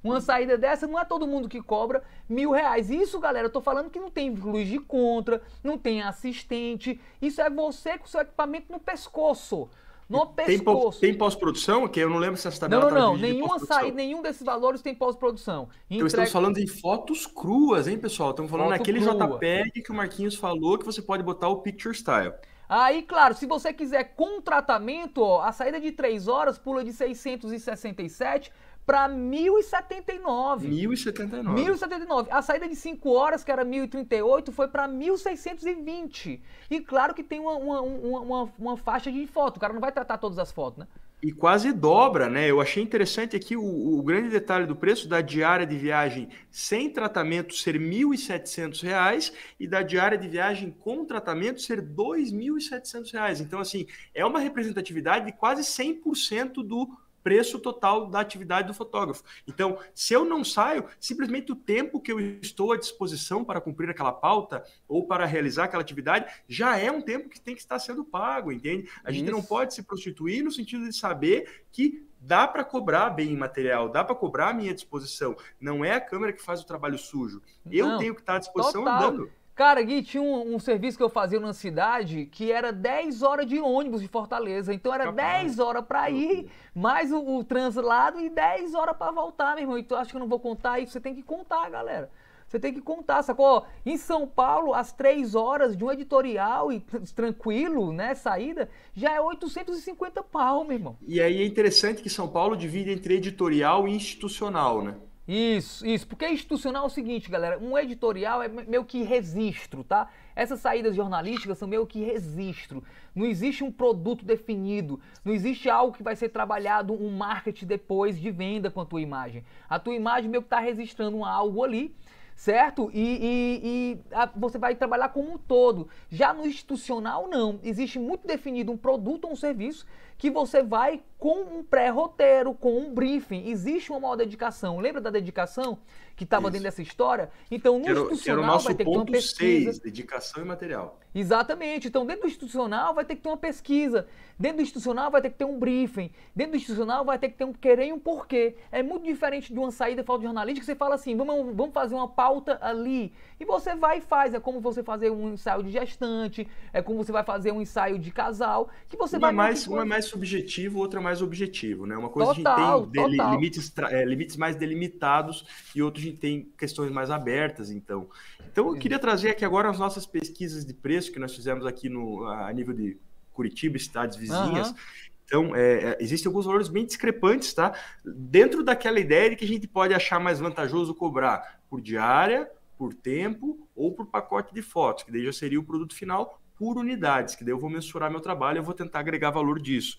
A: Uma saída dessa não é todo mundo que cobra mil reais. Isso, galera, eu tô falando que não tem luz de contra, não tem assistente. Isso é você com seu equipamento no pescoço. No pescoço.
B: Tem pós-produção? Que eu não lembro se essa
A: tabela Não, não, não. Nenhuma saída, nenhum desses valores tem pós-produção.
B: Então Entrega... estamos falando em fotos cruas, hein, pessoal? Estamos falando Foto naquele crua. JPEG que o Marquinhos falou que você pode botar o Picture Style.
A: Aí, claro, se você quiser com tratamento, ó, a saída de 3 horas pula de 667 para 1.079.
B: 1.079.
A: 1.079. A saída de 5 horas, que era 1.038, foi para 1.620. E claro que tem uma, uma, uma, uma, faixa de foto. O cara não vai tratar todas as fotos, né?
B: E quase dobra, né? Eu achei interessante aqui o, o grande detalhe do preço da diária de viagem sem tratamento ser R$ 1.700 e da diária de viagem com tratamento ser R$ 2.700. Então, assim, é uma representatividade de quase 100% do preço total da atividade do fotógrafo. Então, se eu não saio, simplesmente o tempo que eu estou à disposição para cumprir aquela pauta ou para realizar aquela atividade já é um tempo que tem que estar sendo pago, entende? A Isso. gente não pode se prostituir no sentido de saber que dá para cobrar bem material, dá para cobrar a minha disposição. Não é a câmera que faz o trabalho sujo. Eu não, tenho que estar à disposição total. andando.
A: Cara, Gui, tinha um, um, serviço que eu fazia na cidade que era 10 horas de ônibus de Fortaleza. Então era Capaz. 10 horas para ir, mais o, o translado e 10 horas para voltar, meu irmão. Então acho que eu não vou contar isso. Você tem que contar, galera. Você tem que contar, sacou? Em São Paulo, às 3 horas de um editorial e tranquilo, né, saída, já é 850 pau, meu irmão.
B: E aí é interessante que São Paulo divide entre editorial e institucional, né?
A: Isso, isso. Porque institucional é o seguinte, galera. Um editorial é meio que registro, tá? Essas saídas jornalísticas são meio que registro. Não existe um produto definido. Não existe algo que vai ser trabalhado, um marketing depois de venda com a tua imagem. A tua imagem meio que está registrando algo ali certo? E, e, e a, você vai trabalhar como um todo. Já no institucional, não. Existe muito definido um produto ou um serviço que você vai com um pré-roteiro, com um briefing. Existe uma maior dedicação. Lembra da dedicação que estava dentro dessa história? Então, no
B: era,
A: institucional
B: era o nosso
A: vai ter
B: que ter
A: uma pesquisa.
B: 6, dedicação e material.
A: Exatamente. Então, dentro do institucional vai ter que ter uma pesquisa. Dentro do institucional vai ter que ter um briefing. Dentro do institucional vai ter que ter um querer e um porquê. É muito diferente de uma saída falta de jornalística que você fala assim, vamos, vamos fazer uma pauta ali. E você vai e faz. É como você fazer um ensaio de gestante, é como você vai fazer um ensaio de casal, que você
B: uma
A: vai...
B: Mais, uma mais subjetivo, outra mais objetivo, né? Uma coisa total, a gente tem limites, é, limites mais delimitados e outra a gente tem questões mais abertas, então. Então eu queria trazer aqui agora as nossas pesquisas de preço que nós fizemos aqui no, a nível de Curitiba e cidades vizinhas. Uhum. Então, é, é, existem alguns valores bem discrepantes, tá? Dentro daquela ideia de que a gente pode achar mais vantajoso cobrar por diária, por tempo ou por pacote de fotos, que daí já seria o produto final por unidades, que daí eu vou mensurar meu trabalho e eu vou tentar agregar valor disso.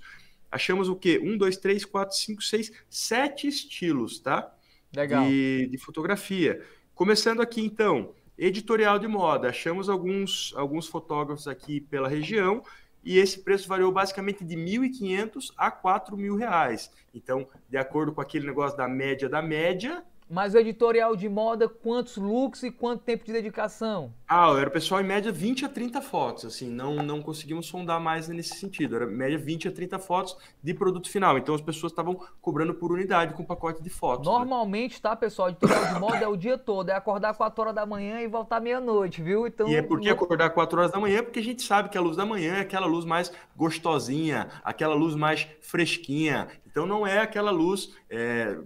B: Achamos o quê? Um, dois, três, quatro, cinco, seis, sete estilos, tá?
A: Legal.
B: De, de fotografia. Começando aqui, então, editorial de moda. Achamos alguns, alguns fotógrafos aqui pela região e esse preço variou basicamente de 1.500 a 4.000 reais. Então, de acordo com aquele negócio da média da média,
A: mas o editorial de moda, quantos looks e quanto tempo de dedicação?
B: Ah, era o pessoal em média 20 a 30 fotos, assim, não, não conseguimos sondar mais nesse sentido. Era média 20 a 30 fotos de produto final. Então as pessoas estavam cobrando por unidade com pacote de fotos.
A: Né? Normalmente, né? tá, pessoal, editorial de moda é o dia todo, é acordar 4 horas da manhã e voltar meia-noite, viu?
B: Então, e é porque acordar 4 horas da manhã? Porque a gente sabe que a luz da manhã é aquela luz mais gostosinha, aquela luz mais fresquinha. Então não é aquela luz é,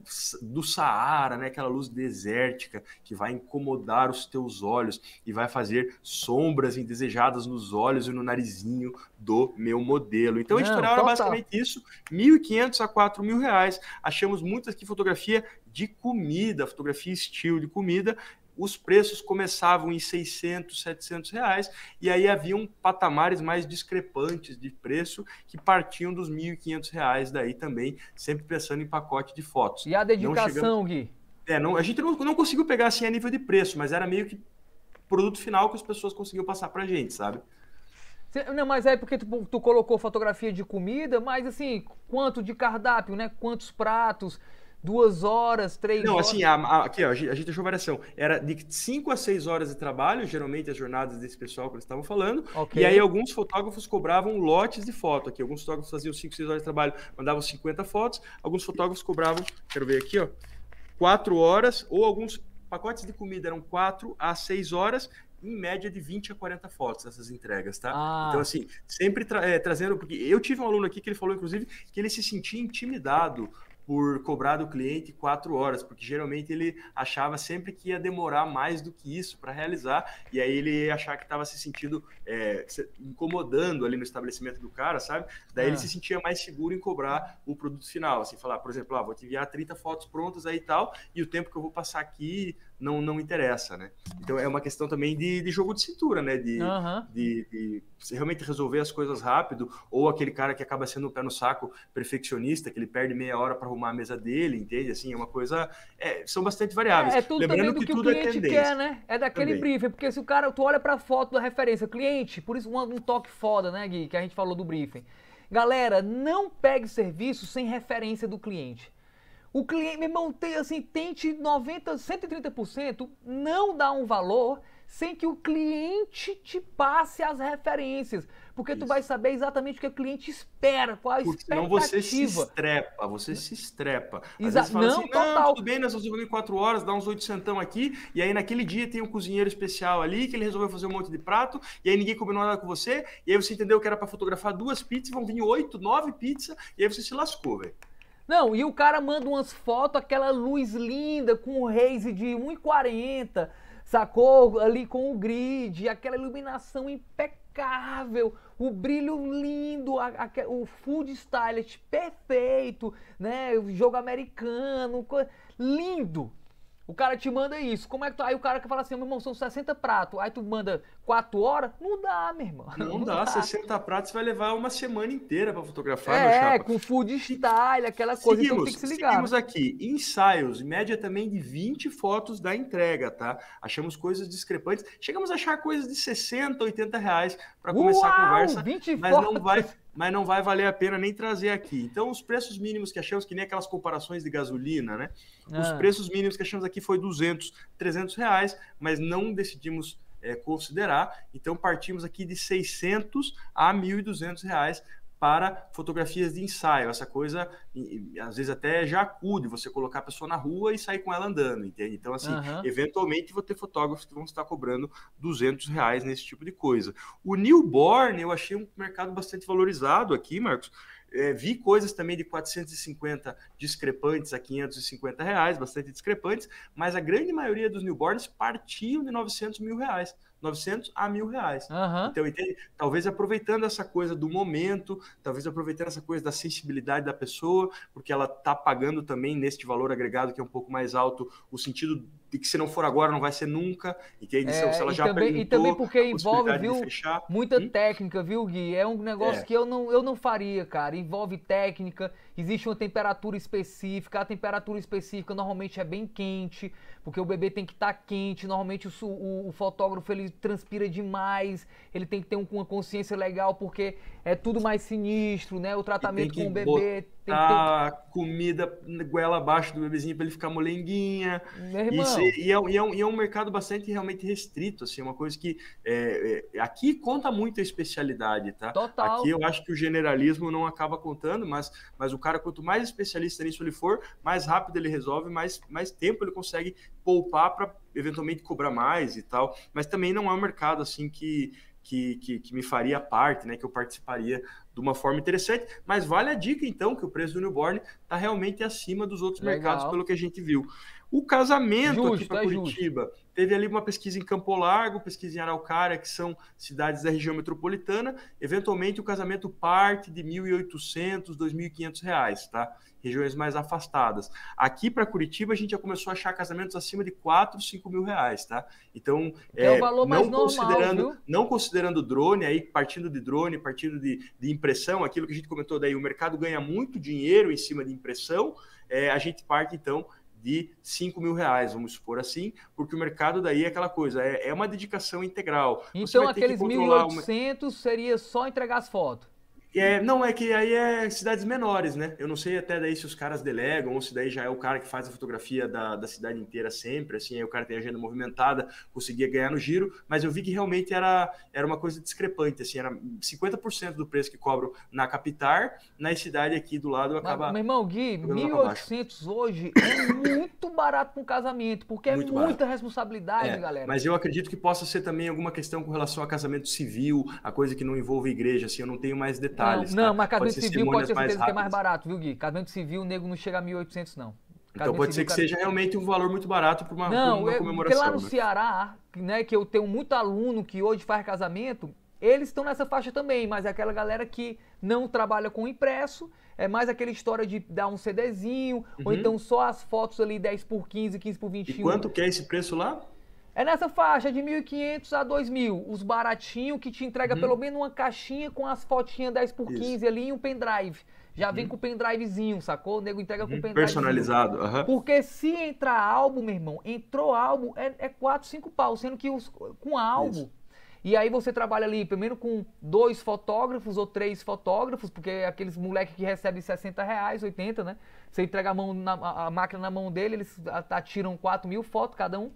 B: do Saara, né? aquela luz desértica que vai incomodar os teus olhos e vai fazer sombras indesejadas nos olhos e no narizinho do meu modelo. Então, não, editorial era basicamente isso, R$ 1.500 a 4.000 reais. Achamos muito aqui fotografia de comida, fotografia estilo de comida, os preços começavam em 600, 700 reais, e aí haviam patamares mais discrepantes de preço que partiam dos 1.500 reais daí também, sempre pensando em pacote de fotos.
A: E a dedicação, chegamos... Gui?
B: É, não, a gente não, não conseguiu pegar assim a nível de preço, mas era meio que produto final que as pessoas conseguiam passar pra gente, sabe?
A: Não, mas é porque tu, tu, colocou fotografia de comida, mas assim, quanto de cardápio, né? Quantos pratos? duas horas, três
B: Não,
A: horas.
B: assim, a, a, aqui, ó, a gente achou variação. Era de 5 a 6 horas de trabalho, geralmente as jornadas desse pessoal que eles estavam falando. Okay. E aí alguns fotógrafos cobravam lotes de foto aqui. Alguns fotógrafos faziam 5, 6 horas de trabalho, mandavam 50 fotos. Alguns fotógrafos cobravam, quero ver aqui, ó, 4 horas, ou alguns pacotes de comida eram 4 a 6 horas, em média de 20 a 40 fotos essas entregas, tá? Ah. Então, assim, sempre tra é, trazendo, porque eu tive um aluno aqui que ele falou, inclusive, que ele se sentia intimidado por cobrar do cliente quatro horas, porque geralmente ele achava sempre que ia demorar mais do que isso para realizar, e aí ele achava que estava se sentindo é, incomodando ali no estabelecimento do cara, sabe? Daí ele ah. se sentia mais seguro em cobrar o produto final, assim, falar, por exemplo, ah, vou te enviar 30 fotos prontas aí e tal, e o tempo que eu vou passar aqui não, não interessa, né? Então é uma questão também de, de jogo de cintura, né? De, uhum. de, de, realmente resolver as coisas rápido, ou aquele cara que acaba sendo um pé no saco perfeccionista, que ele perde meia hora para arrumar a mesa dele, entende? Assim, é uma coisa. É, são bastante variáveis.
A: É, é tudo Lembrando que, que, tudo o é cliente é quer, né? É daquele também. briefing, porque se o cara, tu olha para a foto da referência, cliente, por isso um, um toque foda, né, Gui, que a gente falou do briefing. Galera, não pegue serviço sem referência do cliente. O cliente, meu irmão, tem, assim, tente 90, 130%, não dá um valor sem que o cliente te passe as referências. Porque Isso. tu vai saber exatamente o que o cliente espera, qual a porque expectativa.
B: Senão você se estrepa, você se estrepa.
A: Exato. Não, assim, total.
B: tudo bem, nós estamos em quatro horas, dá uns oito centão aqui, e aí naquele dia tem um cozinheiro especial ali, que ele resolveu fazer um monte de prato, e aí ninguém combinou nada com você, e aí você entendeu que era para fotografar duas pizzas, vão vir oito, nove pizzas, e aí você se lascou, velho.
A: Não, e o cara manda umas fotos, aquela luz linda, com o raise de 1,40, sacou? Ali com o grid, aquela iluminação impecável, o brilho lindo, a, a, o food stylist perfeito, né? O jogo americano, lindo. O cara te manda isso. Como é que tu. Aí o cara que fala assim, meu irmão, são 60 pratos. Aí tu manda 4 horas? Não dá, meu irmão.
B: Não, não dá. dá. 60 pratos vai levar uma semana inteira para fotografar,
A: É, com food style, aquela coisa. Seguimos, então tem que se ligar.
B: Seguimos aqui. Ensaios, média também de 20 fotos da entrega, tá? Achamos coisas discrepantes. Chegamos a achar coisas de 60, 80 reais para começar a conversa. 20 mas fotos. não vai mas não vai valer a pena nem trazer aqui. Então, os preços mínimos que achamos, que nem aquelas comparações de gasolina, né? Ah. Os preços mínimos que achamos aqui foi 200, 300 reais, mas não decidimos é, considerar. Então, partimos aqui de 600 a 1.200 reais para fotografias de ensaio. Essa coisa, às vezes até já acude, você colocar a pessoa na rua e sair com ela andando, entende? Então, assim, uhum. eventualmente vou ter fotógrafos que vão estar cobrando 200 reais nesse tipo de coisa. O newborn, eu achei um mercado bastante valorizado aqui, Marcos. É, vi coisas também de 450 discrepantes a 550 reais, bastante discrepantes, mas a grande maioria dos newborns partiam de 900 mil reais. 900 a mil reais. Uhum. Então, entende? talvez aproveitando essa coisa do momento, talvez aproveitando essa coisa da sensibilidade da pessoa, porque ela está pagando também neste valor agregado que é um pouco mais alto, o sentido de que se não for agora não vai ser nunca, entende? É,
A: se ela já também, e também porque envolve, viu, muita hum? técnica, viu, Gui? É um negócio é. que eu não, eu não faria, cara. Envolve técnica, existe uma temperatura específica, a temperatura específica normalmente é bem quente, porque o bebê tem que estar tá quente, normalmente o, o, o, fotógrafo ele transpira demais, ele tem que ter um, uma consciência legal, porque é tudo mais sinistro, né? O tratamento com o bebê
B: tem a ter... comida goela abaixo do bebezinho para ele ficar molenguinha. Isso, e, é, e, é um, e, é, um, mercado bastante realmente restrito, assim, uma coisa que é, é, aqui conta muito a especialidade, tá?
A: Total.
B: Aqui eu acho que o generalismo não acaba contando, mas, mas o cara, quanto mais especialista nisso ele for, mais rápido ele resolve, mais, mais tempo ele consegue poupar para eventualmente cobrar mais e tal. Mas também não é um mercado assim que que, que, que, me faria parte, né, que eu participaria de uma forma interessante. Mas vale a dica, então, que o preço do newborn está realmente acima dos outros Legal. mercados, pelo que a gente viu. O casamento justo, aqui para é Curitiba, justo. Teve ali uma pesquisa em Campo Largo, pesquisa em Araucária, que são cidades da região metropolitana. Eventualmente, o casamento parte de R$ 1.800, 2.500 reais, tá? Regiões mais afastadas. Aqui para Curitiba, a gente já começou a achar casamentos acima de 4, 5 mil reais, tá? Então,
A: é, é não, normal, considerando,
B: não considerando drone, aí partindo de drone, partindo de, de impressão, aquilo que a gente comentou daí, o mercado ganha muito dinheiro em cima de impressão, é, a gente parte, então, de 5 mil reais, vamos supor assim, porque o mercado daí é aquela coisa, é, é uma dedicação integral.
A: Então aqueles 1.800 uma... seria só entregar as fotos?
B: É, não, é que aí é cidades menores, né? Eu não sei até daí se os caras delegam ou se daí já é o cara que faz a fotografia da, da cidade inteira sempre, assim, aí o cara tem agenda movimentada, conseguia ganhar no giro, mas eu vi que realmente era, era uma coisa discrepante, assim, era 50% do preço que cobro na capital, na cidade aqui do lado acaba...
A: Mas, meu irmão, Gui, 1.800 hoje é muito barato para um casamento, porque é muito muita responsabilidade, é, galera.
B: Mas eu acredito que possa ser também alguma questão com relação a casamento civil, a coisa que não envolve igreja, assim, eu não tenho mais detalhes.
A: Não, tá? não mas casamento civil pode ser certeza que é mais barato, viu, Gui? Casamento civil, o nego não chega a 1.800, não.
B: Então pode ser que seja realmente um valor muito barato para uma, não, uma comemoração.
A: Porque lá no né? Ceará, né, que eu tenho muito aluno que hoje faz casamento, eles estão nessa faixa também, mas é aquela galera que não trabalha com impresso, é mais aquela história de dar um CDzinho, uhum. ou então só as fotos ali 10 por 15, 15 por 21.
B: E quanto que é esse preço lá?
A: É nessa faixa de 1.500 a 2.000. Os baratinhos que te entrega uhum. pelo menos uma caixinha com as fotinhas 10 por 15 Isso. ali e um pendrive. Já vem uhum. com o pendrivezinho, sacou? O nego entrega com o uhum. pendrive.
B: Personalizado. Uhum.
A: Porque se entrar álbum, meu irmão, entrou álbum, é, é 4, 5 pau. Sendo que os, com álbum. Isso. E aí você trabalha ali primeiro com dois fotógrafos ou três fotógrafos, porque é aqueles moleques que recebem 60 reais, 80, né? Você entrega a, mão na, a máquina na mão dele, eles atiram 4 mil fotos cada um.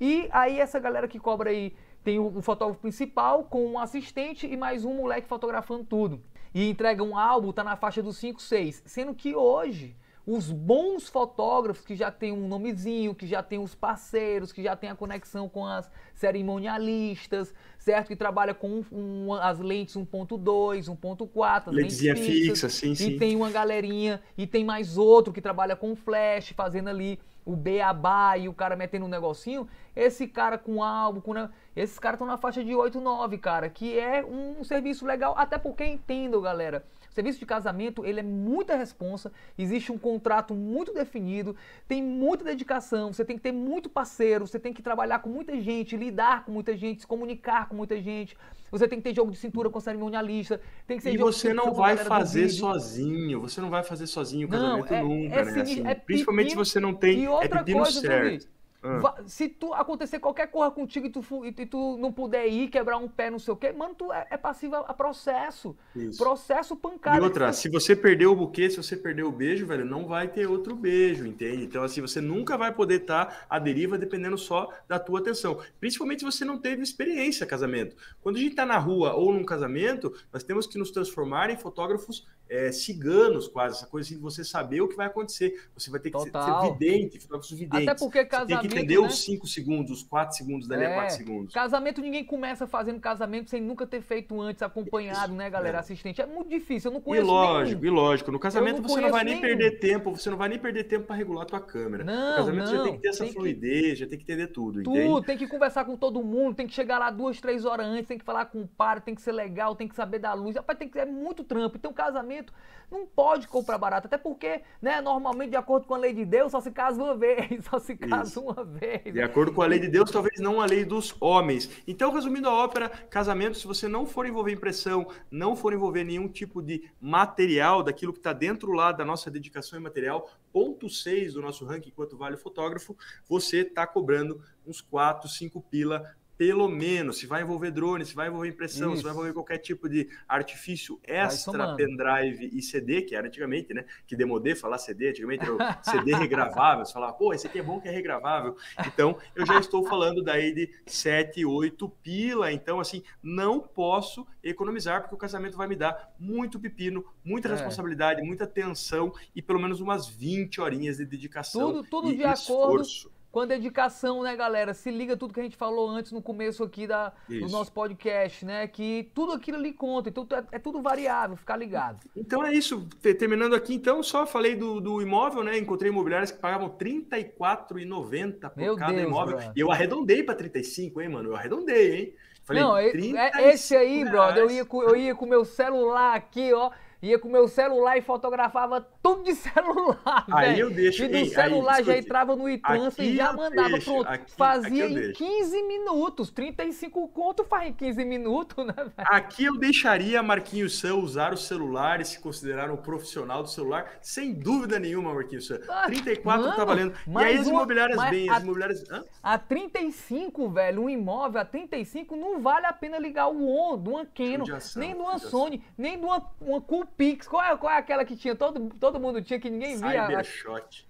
A: E aí essa galera que cobra aí tem o, o fotógrafo principal com um assistente e mais um moleque fotografando tudo. E entrega um álbum, tá na faixa dos 5, 6. Sendo que hoje, os bons fotógrafos que já tem um nomezinho, que já tem os parceiros, que já tem a conexão com as cerimonialistas, certo? Que trabalha com um, um, as lentes 1.2, 1.4,
B: lentezinha fixa, sim,
A: e
B: sim.
A: E tem uma galerinha, e tem mais outro que trabalha com flash, fazendo ali o beabá e o cara metendo um negocinho, esse cara com álbum, com... esses caras estão na faixa de 8, 9, cara, que é um serviço legal, até porque entendo, galera, serviço de casamento, ele é muita responsa, existe um contrato muito definido, tem muita dedicação, você tem que ter muito parceiro, você tem que trabalhar com muita gente, lidar com muita gente, se comunicar com muita gente, você tem que ter jogo de cintura com cerimonialista, tem que ser
B: E você não vai fazer sozinho, você não vai fazer sozinho o casamento não, é, nunca, é, né? Assim, é principalmente se você não tem
A: e outra é coisa, certo. Ah. Se tu acontecer qualquer coisa contigo e tu, e tu não puder ir, quebrar um pé, não sei o quê, mano, tu é, é passivo a processo. Isso. Processo pancada.
B: E outra, se você perdeu o buquê, se você perdeu o beijo, velho, não vai ter outro beijo, entende? Então, assim, você nunca vai poder estar tá à deriva dependendo só da tua atenção. Principalmente se você não teve experiência casamento. Quando a gente tá na rua ou num casamento, nós temos que nos transformar em fotógrafos é, ciganos, quase, essa coisa assim de você saber o que vai acontecer. Você vai ter que ser, ser, vidente, videntes.
A: Até porque casamento.
B: Você tem que entender né? os 5 segundos, os 4 segundos, dali é, a 4 segundos.
A: Casamento, ninguém começa fazendo casamento sem nunca ter feito antes, acompanhado, Isso, né, galera? É. Assistente. É muito difícil, eu não conheço.
B: E lógico, nenhum. e lógico. No casamento não você não vai nem nenhum. perder tempo, você não vai nem perder tempo para regular a tua câmera.
A: Não,
B: no casamento
A: não,
B: já tem que ter essa fluidez, que... já tem que entender tudo.
A: Tudo,
B: entende?
A: tem que conversar com todo mundo, tem que chegar lá duas, três horas antes, tem que falar com o par, tem que ser legal, tem que saber da luz. Rapaz, tem que é muito trampo. Então, casamento não pode comprar barato, até porque, né, normalmente, de acordo com a lei de Deus, só se casa uma vez, só se casa Isso. uma vez.
B: De acordo com a lei de Deus, talvez não a lei dos homens. Então, resumindo a ópera, casamento, se você não for envolver impressão, não for envolver nenhum tipo de material daquilo que está dentro lá da nossa dedicação em material, ponto 6 do nosso ranking quanto vale o fotógrafo, você está cobrando uns 4, 5 pila pelo menos, se vai envolver drone, se vai envolver impressão, Isso. se vai envolver qualquer tipo de artifício extra, pendrive e CD, que era antigamente, né? Que demodê falar CD, antigamente era o CD regravável, você falava, pô, esse aqui é bom que é regravável. Então, eu já estou falando daí de 7, 8 pila, então, assim, não posso economizar, porque o casamento vai me dar muito pepino, muita é. responsabilidade, muita tensão e pelo menos umas 20 horinhas de dedicação
A: tudo, tudo
B: e
A: de esforço. Acordo com a dedicação, né, galera? Se liga tudo que a gente falou antes no começo aqui da, do nosso podcast, né? Que tudo aquilo ali conta, então é, é, tudo variável, ficar ligado.
B: Então é isso. Terminando aqui, então, só falei do, do imóvel, né? Encontrei imobiliárias que pagavam R$ 34,90 por
A: Meu
B: cada
A: Deus,
B: imóvel. E eu arredondei para 35, hein, mano? Eu arredondei, hein?
A: Falei, Não, é, é esse aí, brother, eu ia, com, eu ia com o meu celular aqui, ó. Ia com o meu celular e fotografava tudo de celular,
B: Aí eu deixo.
A: E do
B: ei,
A: celular
B: aí,
A: já entrava no e-trans e já mandava
B: deixo,
A: pronto.
B: aqui-
A: Fazia
B: aqui
A: em
B: deixo.
A: 15 minutos. 35 conto faz em 15 minutos, né, velho?
B: Aqui eu deixaria Marquinhos Sam usar o celular e se considerar um profissional do celular, sem dúvida nenhuma, Marquinhos Sam.
A: Ah,
B: 34 tá
A: mano,
B: valendo. E aí as
A: uma-
B: imobiliárias
A: mas
B: bem,
A: a-
B: as imobiliárias. Hã?
A: A 35, velho, um imóvel a 35 não vale a pena ligar o ON uma Canon, nem de uma
B: judiação.
A: Sony, nem de uma, uma Coolpix. Qual é, qual é aquela que tinha? Todo, todo mundo tinha que ninguém via.
B: Cybershot.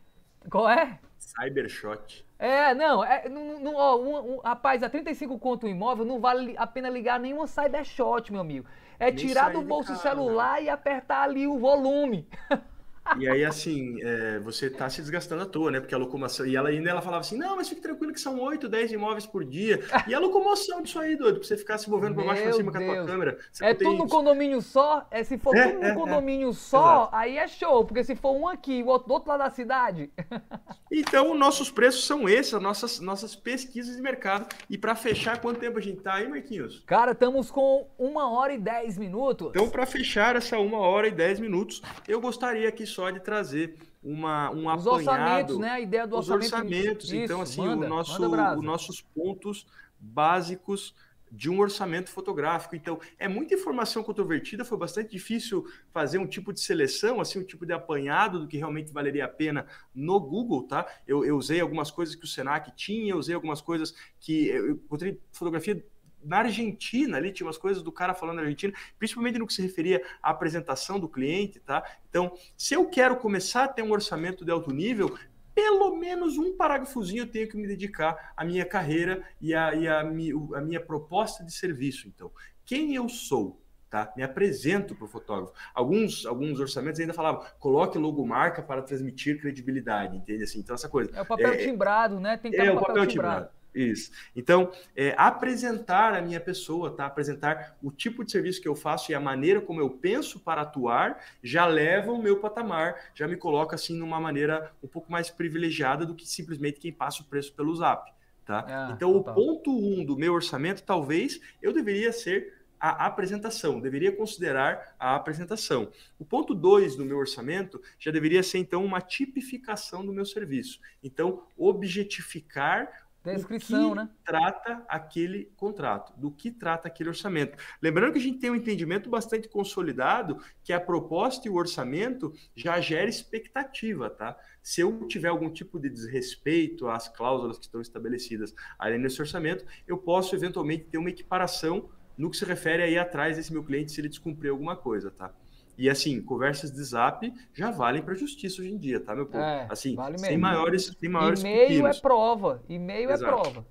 A: Qual é?
B: Cybershot.
A: É, não, é, não, não, ó, um, um- rapaz, a 35 conto um imóvel não vale a pena ligar nenhuma Cybershot, meu amigo. É
B: Nem
A: tirar do bolso o celular e apertar ali o volume.
B: E aí, assim, é, você tá se desgastando à toa, né? Porque a locomoção. E ela ainda ela falava assim: não, mas fique tranquilo que são 8, 10 imóveis por dia. E a locomoção disso aí, doido, pra você ficar se movendo pra baixo e pra cima com a tua
A: Deus.
B: câmera.
A: É tudo no condomínio só? É, se for
B: É,
A: tudo no
B: é, é.
A: condomínio só,
B: Exato.
A: aí é show. Porque se for um aqui e o outro do outro lado da cidade.
B: Então, nossos preços são esses, as nossas, nossas pesquisas de mercado. E para fechar, quanto tempo a gente tá aí, Marquinhos?
A: Cara, estamos com uma hora e dez minutos.
B: Então, para fechar essa uma hora e dez minutos, eu gostaria aqui só de trazer uma, um
A: Os
B: apanhado.
A: orçamentos, né? A ideia do
B: Os
A: orçamento.
B: orçamentos, então,
A: Isso,
B: assim,
A: manda,
B: o nosso, os nossos pontos básicos de um orçamento fotográfico. Então, é muita informação controvertida, foi bastante difícil fazer um tipo de seleção, assim, um tipo de apanhado do que realmente valeria a pena no Google, tá? Eu, eu usei algumas coisas que o Senac tinha, eu usei algumas coisas que eu encontrei fotografia na Argentina, ali tinha umas coisas do cara falando na Argentina, principalmente no que se referia à apresentação do cliente, tá? Então, se eu quero começar a ter um orçamento de alto nível, pelo menos um parágrafozinho eu tenho que me dedicar à minha carreira e à, e à à minha proposta de serviço. Então, quem eu sou? Tá? Me apresento para o fotógrafo. Alguns, alguns orçamentos ainda falavam, coloque logomarca para transmitir credibilidade, entende? Assim, então, essa coisa.
A: É o papel
B: É,
A: timbrado, né? Tem que
B: É
A: no
B: o papel timbrado. Isso. Então, é, apresentar a minha pessoa, tá? Apresentar o tipo de serviço que eu faço e a maneira como eu penso para atuar já leva o meu patamar, já me coloca assim numa maneira um pouco mais privilegiada do que simplesmente quem passa o preço pelo Zap, tá?
A: Ah,
B: então,
A: total.
B: o ponto um do meu orçamento, talvez eu deveria ser a apresentação, deveria considerar a apresentação. O ponto 2 do meu orçamento já deveria ser, então, uma tipificação do meu serviço. Então, objetificar
A: Descrição,
B: que
A: né?
B: trata aquele contrato, do que trata aquele orçamento. Lembrando que a gente tem um entendimento bastante consolidado que a proposta e o orçamento já gera expectativa, tá? Se eu tiver algum tipo de desrespeito às cláusulas que estão estabelecidas ali nesse orçamento, eu posso eventualmente ter uma equiparação no que se refere aí atrás desse meu cliente se ele descumprir alguma coisa, tá? E assim, conversas de zap já valem para justiça hoje em dia, tá, meu povo?
A: É,
B: assim,
A: vale
B: sem maiores, sem maiores
A: E-mail é prova. E-mail é prova.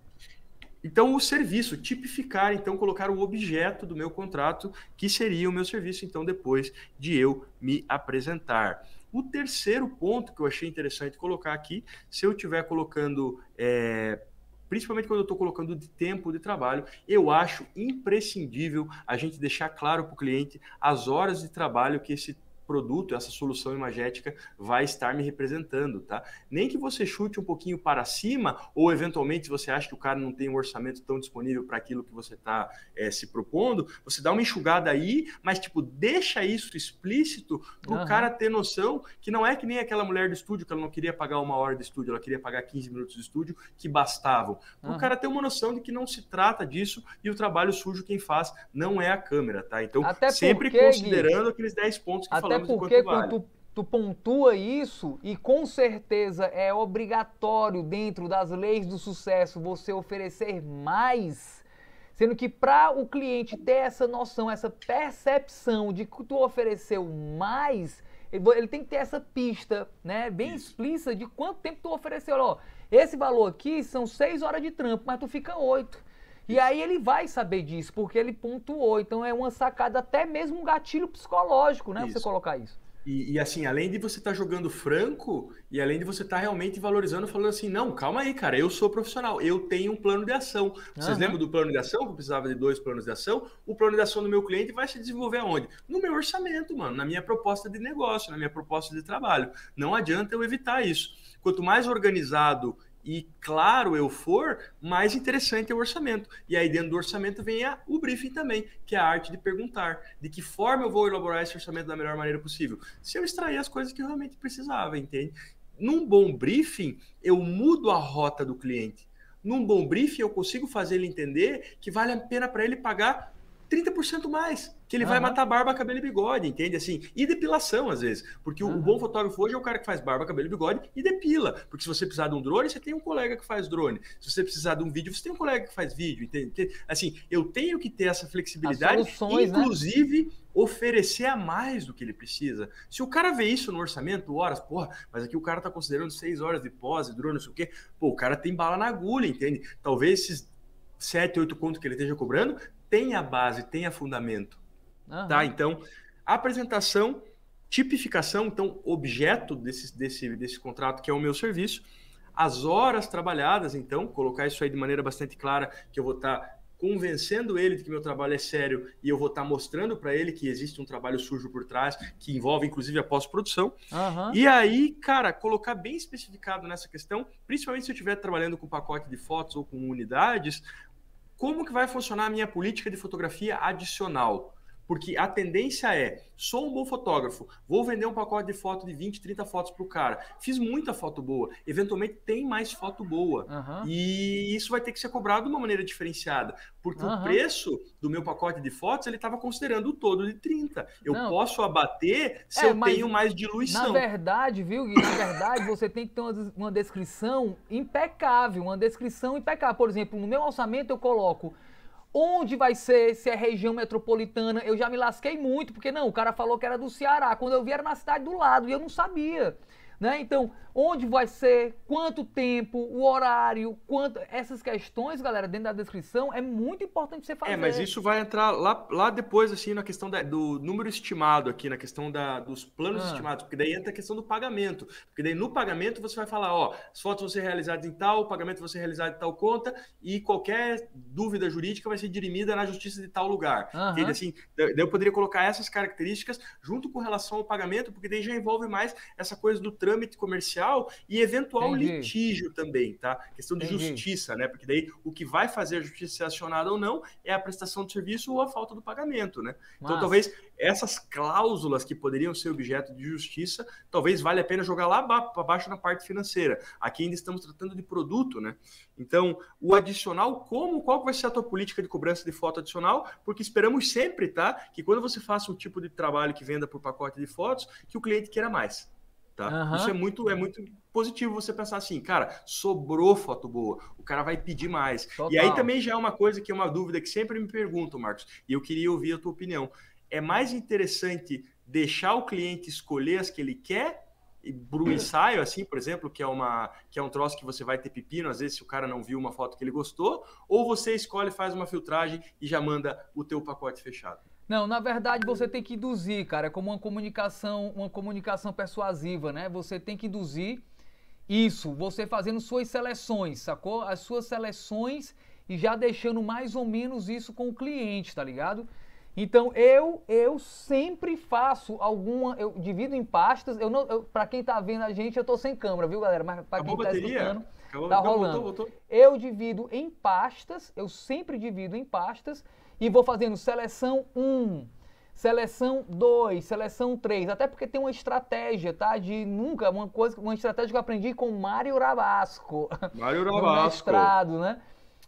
B: Então, o serviço, tipificar, então, colocar o objeto do meu contrato, que seria o meu serviço, então, depois de eu me apresentar. O terceiro ponto que eu achei interessante colocar aqui, se eu estiver colocando, é, principalmente quando eu estou colocando de tempo de trabalho, eu acho imprescindível a gente deixar claro para o cliente as horas de trabalho que esse produto, essa solução imagética vai estar me representando, tá? Nem que você chute um pouquinho para cima, ou eventualmente se você acha que o cara não tem um orçamento tão disponível para aquilo que você está se propondo, você dá uma enxugada aí, mas tipo, deixa isso explícito para o
A: Aham.
B: cara ter noção que não é que nem aquela mulher do estúdio que ela não queria pagar uma hora de estúdio, ela queria pagar 15 minutos de estúdio que bastavam. O
A: Aham.
B: cara ter uma noção de que não se trata disso e o trabalho sujo quem faz não é a câmera, tá? Então,
A: Até
B: sempre
A: porque, Gui,
B: considerando aqueles 10 pontos que
A: Até
B: de
A: porque
B: vale.
A: quando tu, tu pontua isso, e com certeza é obrigatório dentro das leis do sucesso você oferecer mais, sendo que para o cliente ter essa noção, essa percepção de que tu ofereceu mais, ele tem que ter essa pista, né, bem
B: Isso.
A: explícita de quanto tempo tu ofereceu. Ó, esse valor aqui são seis horas de trampo, mas tu fica oito. E aí ele vai saber disso, porque ele pontuou. Então é uma sacada, até mesmo um gatilho psicológico, né? Você
B: Isso.
A: colocar isso.
B: E, e, assim, além de você estar jogando franco, e além de você estar realmente valorizando, falando assim, não, calma aí, cara, eu sou profissional, eu tenho um plano de ação. Vocês
A: Aham.
B: lembram do plano de ação? Que eu precisava de dois planos de ação? O plano de ação do meu cliente vai se desenvolver aonde? No meu orçamento, mano, na minha proposta de negócio, na minha proposta de trabalho. Não adianta eu evitar isso. Quanto mais organizado e claro eu for, mais interessante é o orçamento. E aí dentro do orçamento vem a, o briefing também, que é a arte de perguntar. De que forma eu vou elaborar esse orçamento da melhor maneira possível? Se eu extrair as coisas que eu realmente precisava, entende? Num bom briefing, eu mudo a rota do cliente. Num bom briefing, eu consigo fazer ele entender que vale a pena para ele pagar 30% mais que ele uhum. vai matar barba, cabelo e bigode, entende? Assim, e depilação, às vezes. Porque uhum. o bom fotógrafo hoje é o cara que faz barba, cabelo e bigode e depila. Porque se você precisar de um drone, você tem um colega que faz drone. Se você precisar de um vídeo, você tem um colega que faz vídeo, entende? Assim, eu tenho que ter essa flexibilidade, soluções, né? inclusive. Né? oferecer a mais do que ele precisa. Se o cara vê isso no orçamento, horas, porra, mas aqui o cara tá considerando seis horas de pós, drone, não sei o quê, pô, o cara tem bala na agulha, entende? Talvez esses sete, oito contos que ele esteja cobrando tenha base, tenha fundamento. Uhum. Tá? Então, apresentação, tipificação, então, objeto desse, desse, desse contrato, que é o meu serviço, as horas trabalhadas, então, colocar isso aí de maneira bastante clara, que eu vou estar tá convencendo ele de que meu trabalho é sério e eu vou estar tá mostrando para ele que existe um trabalho sujo por trás, que envolve inclusive a pós-produção. Uhum. E aí, cara, colocar bem especificado nessa questão, principalmente se eu estiver trabalhando com pacote de fotos ou com unidades, como que vai funcionar a minha política de fotografia adicional? Porque a tendência é, sou um bom fotógrafo, vou vender um pacote de foto de 20, 30 fotos para o cara. Fiz muita foto boa, eventualmente tem mais foto boa. Uhum. E isso vai ter que ser cobrado de uma maneira diferenciada. Porque uhum. o preço do meu pacote de fotos, ele estava considerando o todo de 30. Eu Não. posso abater se é, eu tenho mais diluição.
A: Na verdade, viu, Gui? Na verdade, você tem que ter uma, uma descrição impecável, uma descrição impecável. Por exemplo, no meu orçamento eu coloco Onde vai ser, se é região metropolitana? Eu já me lasquei muito, porque não, o cara falou que era do Ceará. Quando eu vi era na cidade do lado e eu não sabia. Né? Então, onde vai ser, quanto tempo, o horário, quanto. Essas questões, galera, dentro da descrição, é muito importante você fazer.
B: É, mas isso vai entrar lá, lá depois, assim, na questão da, do número estimado aqui, na questão da, dos planos ah. estimados, porque daí entra a questão do pagamento. Porque daí no pagamento você vai falar, ó, as fotos vão ser realizadas em tal, o pagamento vai ser realizado em tal conta, e qualquer dúvida jurídica vai ser dirimida na justiça de tal lugar. Uhum. Assim, daí eu poderia colocar essas características junto com relação ao pagamento, porque daí já envolve mais essa coisa do trâmite comercial e eventual Entendi. litígio também, tá? Questão de Entendi. justiça, né? Porque daí o que vai fazer a justiça ser acionada ou não é a prestação de serviço ou a falta do pagamento, né? Então talvez essas cláusulas que poderiam ser objeto de justiça, talvez valha a pena jogar lá para baixo na parte financeira. Aqui ainda estamos tratando de produto, né? Então, o adicional, como, qual vai ser a tua política de cobrança de foto adicional? Porque esperamos sempre, tá? Que quando você faça um tipo de trabalho que venda por pacote de fotos, que o cliente queira mais. Tá? Uhum. Isso é muito, é muito positivo você pensar assim, cara, sobrou foto boa, o cara vai pedir mais. Total. E aí também já é uma coisa que é uma dúvida que sempre me perguntam, Marcos, e eu queria ouvir a tua opinião. É mais interessante deixar o cliente escolher as que ele quer para o ensaio, assim, por exemplo, que é, uma, que é um troço que você vai ter pepino, às vezes se o cara não viu uma foto que ele gostou, ou você escolhe, faz uma filtragem e já manda o teu pacote fechado?
A: Não, na verdade você tem que induzir, cara, é como uma comunicação, uma comunicação persuasiva, né? Você tem que induzir isso, você fazendo suas seleções, sacou? As suas seleções e já deixando mais ou menos isso com o cliente, tá ligado? Então eu eu sempre faço alguma, eu divido em pastas. Eu não, para quem tá vendo a gente, eu tô sem câmera, viu, galera? Mas para quem tá bateria? escutando, Acabou, tá rolando. Voltou, voltou. Eu divido em pastas, eu sempre divido em pastas e vou fazendo seleção 1, seleção 2, seleção 3, até porque tem uma estratégia, tá? De nunca, uma coisa, uma estratégia que eu aprendi com Mário Rabasco.
B: Mário Rabasco.
A: mestrado, né?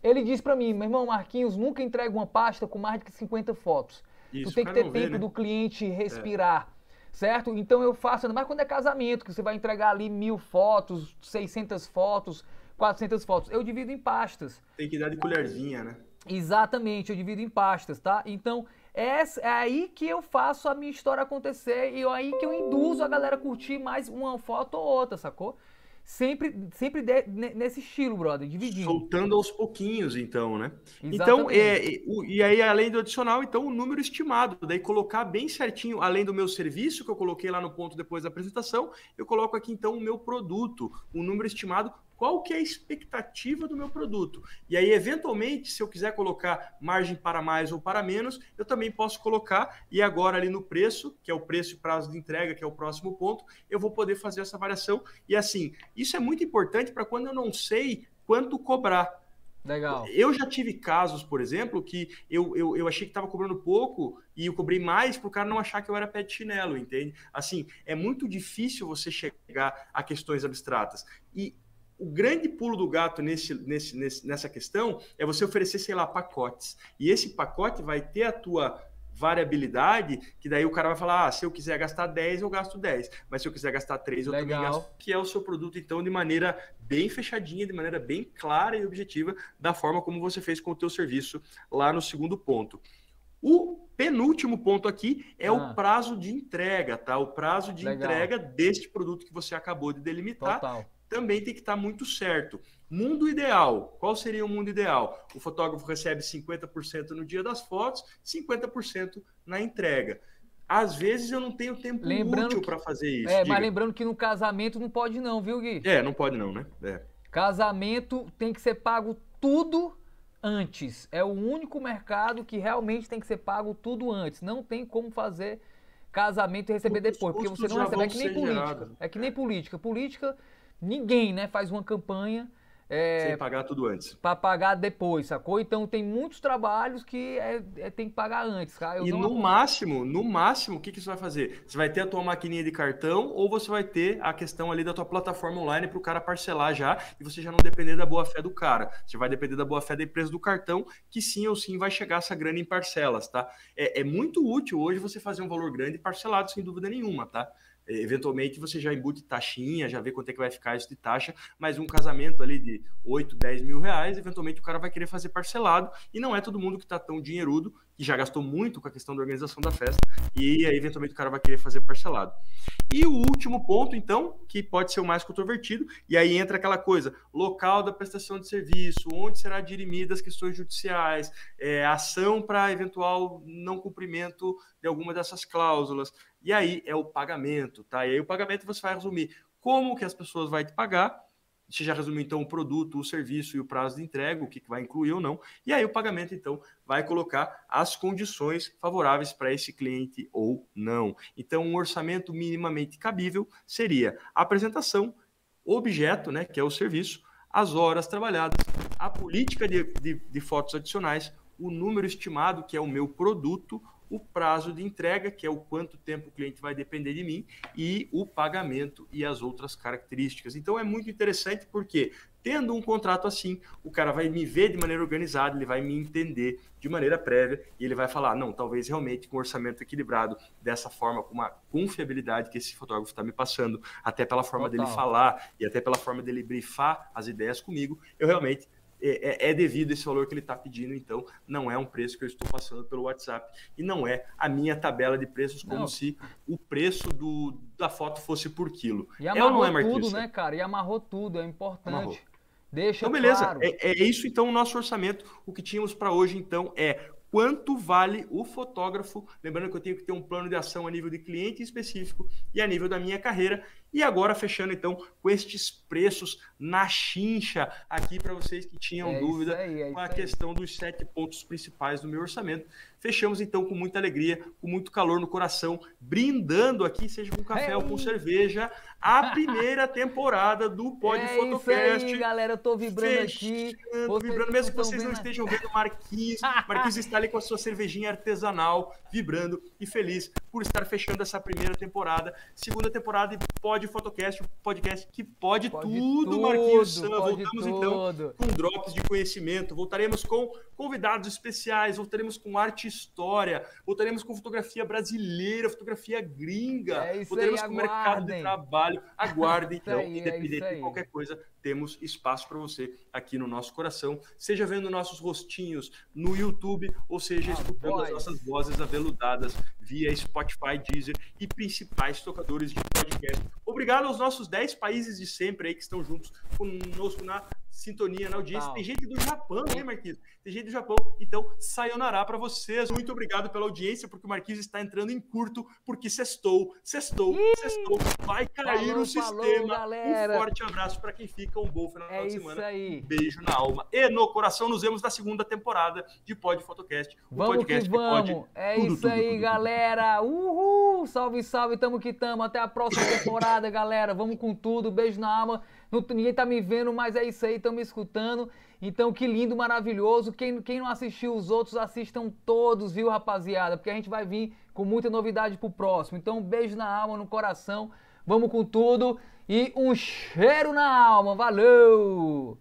A: Ele disse para mim, meu irmão Marquinhos, nunca entrega uma pasta com mais de 50 fotos. Isso, tu tem que ter tempo ver, né? do cliente respirar. É. Certo? Então eu faço, mas quando é casamento, que você vai entregar ali mil fotos, 600 fotos, 400 fotos. Eu divido em pastas.
B: Tem que dar de colherzinha, né?
A: Exatamente, eu divido em pastas, tá? Então, é, é aí que eu faço a minha história acontecer e é aí que eu induzo a galera a curtir mais uma foto ou outra, sacou? Sempre, sempre de, nesse estilo, brother, dividindo.
B: Soltando aos pouquinhos, então, né? Exatamente. Então, é, e aí, além do adicional, então, o número estimado. Daí, colocar bem certinho, além do meu serviço, que eu coloquei lá no ponto depois da apresentação, eu coloco aqui, então, o meu produto, o número estimado qual que é a expectativa do meu produto. E aí, eventualmente, se eu quiser colocar margem para mais ou para menos, eu também posso colocar, e agora ali no preço, que é o preço e prazo de entrega, que é o próximo ponto, eu vou poder fazer essa variação. E assim, isso é muito importante para quando eu não sei quanto cobrar.
A: Legal.
B: Eu já tive casos, por exemplo, que eu, eu, eu achei que estava cobrando pouco e eu cobrei mais para o cara não achar que eu era pé de chinelo, entende? Assim, é muito difícil você chegar a questões abstratas. E o grande pulo do gato nesse, nesse, nesse, nessa questão é você oferecer, sei lá, pacotes. E esse pacote vai ter a tua variabilidade, que daí o cara vai falar, ah, se eu quiser gastar 10, eu gasto 10, mas se eu quiser gastar 3, eu Legal. também gasto, que é o seu produto, então, de maneira bem fechadinha, de maneira bem clara e objetiva, da forma como você fez com o teu serviço lá no segundo ponto. O penúltimo ponto aqui é ah. o prazo de entrega, tá? O prazo de Legal. entrega deste produto que você acabou de delimitar, Total também tem que estar muito certo. Mundo ideal. Qual seria o mundo ideal? O fotógrafo recebe 50% no dia das fotos, 50% na entrega. Às vezes eu não tenho tempo lembrando útil para fazer isso.
A: É, Diga. mas lembrando que no casamento não pode não, viu, Gui?
B: É, não pode não, né? É.
A: Casamento tem que ser pago tudo antes. É o único mercado que realmente tem que ser pago tudo antes. Não tem como fazer casamento e receber depois, porque você não recebe. É que nem política. É que nem política. Política ninguém, né, faz uma campanha
B: é, Sem pagar tudo antes.
A: Para pagar depois, sacou? Então tem muitos trabalhos que é, é tem que pagar antes, cara.
B: Eu e no máximo, no máximo, o que, que você vai fazer? Você vai ter a tua maquininha de cartão ou você vai ter a questão ali da tua plataforma online para o cara parcelar já e você já não depender da boa fé do cara. Você vai depender da boa fé da empresa do cartão, que sim ou sim vai chegar essa grana em parcelas, tá? É, é muito útil hoje você fazer um valor grande parcelado, sem dúvida nenhuma, tá? Eventualmente você já embute taxinha, já vê quanto é que vai ficar isso de taxa, mas um casamento ali de 8, 10 mil reais, eventualmente o cara vai querer fazer parcelado, e não é todo mundo que está tão dinheirudo, que já gastou muito com a questão da organização da festa, e aí eventualmente o cara vai querer fazer parcelado. E o último ponto, então, que pode ser o mais controvertido, e aí entra aquela coisa, local da prestação de serviço, onde será dirimidas as questões judiciais, é, ação para eventual não cumprimento de alguma dessas cláusulas, e aí é o pagamento, tá? E aí o pagamento você vai resumir como que as pessoas vão te pagar. Você já resumiu então o produto, o serviço e o prazo de entrega, o que, vai incluir ou não. E aí o pagamento então vai colocar as condições favoráveis para esse cliente ou não. Então um orçamento minimamente cabível seria a apresentação, objeto, né, que é o serviço, as horas trabalhadas, a política de, de, de fotos adicionais, o número estimado, que é o meu produto, o prazo de entrega, que é o quanto tempo o cliente vai depender de mim, e o pagamento e as outras características. Então é muito interessante porque, tendo um contrato assim, o cara vai me ver de maneira organizada, ele vai me entender de maneira prévia e ele vai falar: não, talvez realmente com orçamento equilibrado, dessa forma, com uma confiabilidade que esse fotógrafo está me passando, até pela forma Total. dele falar e até pela forma dele brifar as ideias comigo, eu realmente é, é, é, devido esse valor que ele está pedindo, então não é um preço que eu estou passando pelo WhatsApp e não é a minha tabela de preços como não. se o preço do, da foto fosse por quilo.
A: E amarrou é ou não é, Marquinhos? tudo, né, cara? E amarrou tudo, é importante. Amarrou. Deixa
B: então, beleza. Claro. É, é isso, então, o nosso orçamento. O que tínhamos para hoje, então, é quanto vale o fotógrafo. Lembrando que eu tenho que ter um plano de ação a nível de cliente específico e a nível da minha carreira. E agora fechando então com estes preços na chincha aqui para vocês que tinham é dúvida aí, é com a questão dos sete pontos principais do meu orçamento. Fechamos então com muita alegria, com muito calor no coração, brindando aqui, seja com café é. ou com cerveja, a primeira temporada do Pod é Fotocast.
A: Isso aí, galera, eu tô vibrando aqui.
B: Vibrando, mesmo que vocês não estejam vendo Marquinhos. Marquinhos está ali com a sua cervejinha artesanal, vibrando e feliz por estar fechando essa primeira temporada. Segunda temporada e Pod Pode Fotocast, o podcast que pode, pode tudo, tudo, Marquinhos Sam. Voltamos então tudo. então com drops de conhecimento, voltaremos com convidados especiais, voltaremos com arte e história, voltaremos com fotografia brasileira, fotografia gringa, é voltaremos aí, com mercado de trabalho. Aguardem, então, aí, é independente é de qualquer coisa, temos espaço para você aqui no nosso coração, seja vendo nossos rostinhos no YouTube, ou seja, ah, escutando as nossas vozes aveludadas via Spotify, Deezer e principais tocadores de podcast. Obrigado aos nossos 10 países de sempre aí que estão juntos conosco na sintonia, na audiência. Tem gente do Japão, hein, Marquinhos? Tem gente do Japão. Então, sayonara para vocês. Muito obrigado pela audiência, porque o Marquinhos está entrando em curto, porque sextou, sextou, sextou. Vai cair
A: Falou,
B: o
A: falou,
B: sistema.
A: galera.
B: Um forte abraço para quem fica. Um bom final
A: É
B: de
A: isso
B: semana.
A: aí.
B: Um beijo na alma e no coração. Nos vemos na segunda temporada de Pod Fotocast. O
A: Vamos
B: podcast
A: que
B: pode
A: vamos. É
B: tudo,
A: isso
B: tudo,
A: aí,
B: tudo,
A: galera. Uhul! Salve, salve, tamo que tamo. Até a próxima temporada, galera. Vamos com tudo. Beijo na alma. Não- ninguém tá me vendo, mas é isso aí, estão me escutando. Então, que lindo, maravilhoso. Quem, quem não assistiu os outros, assistam todos, viu, rapaziada? Porque a gente vai vir com muita novidade pro próximo. Então, um beijo na alma, no coração. Vamos com tudo. E um cheiro na alma. Valeu!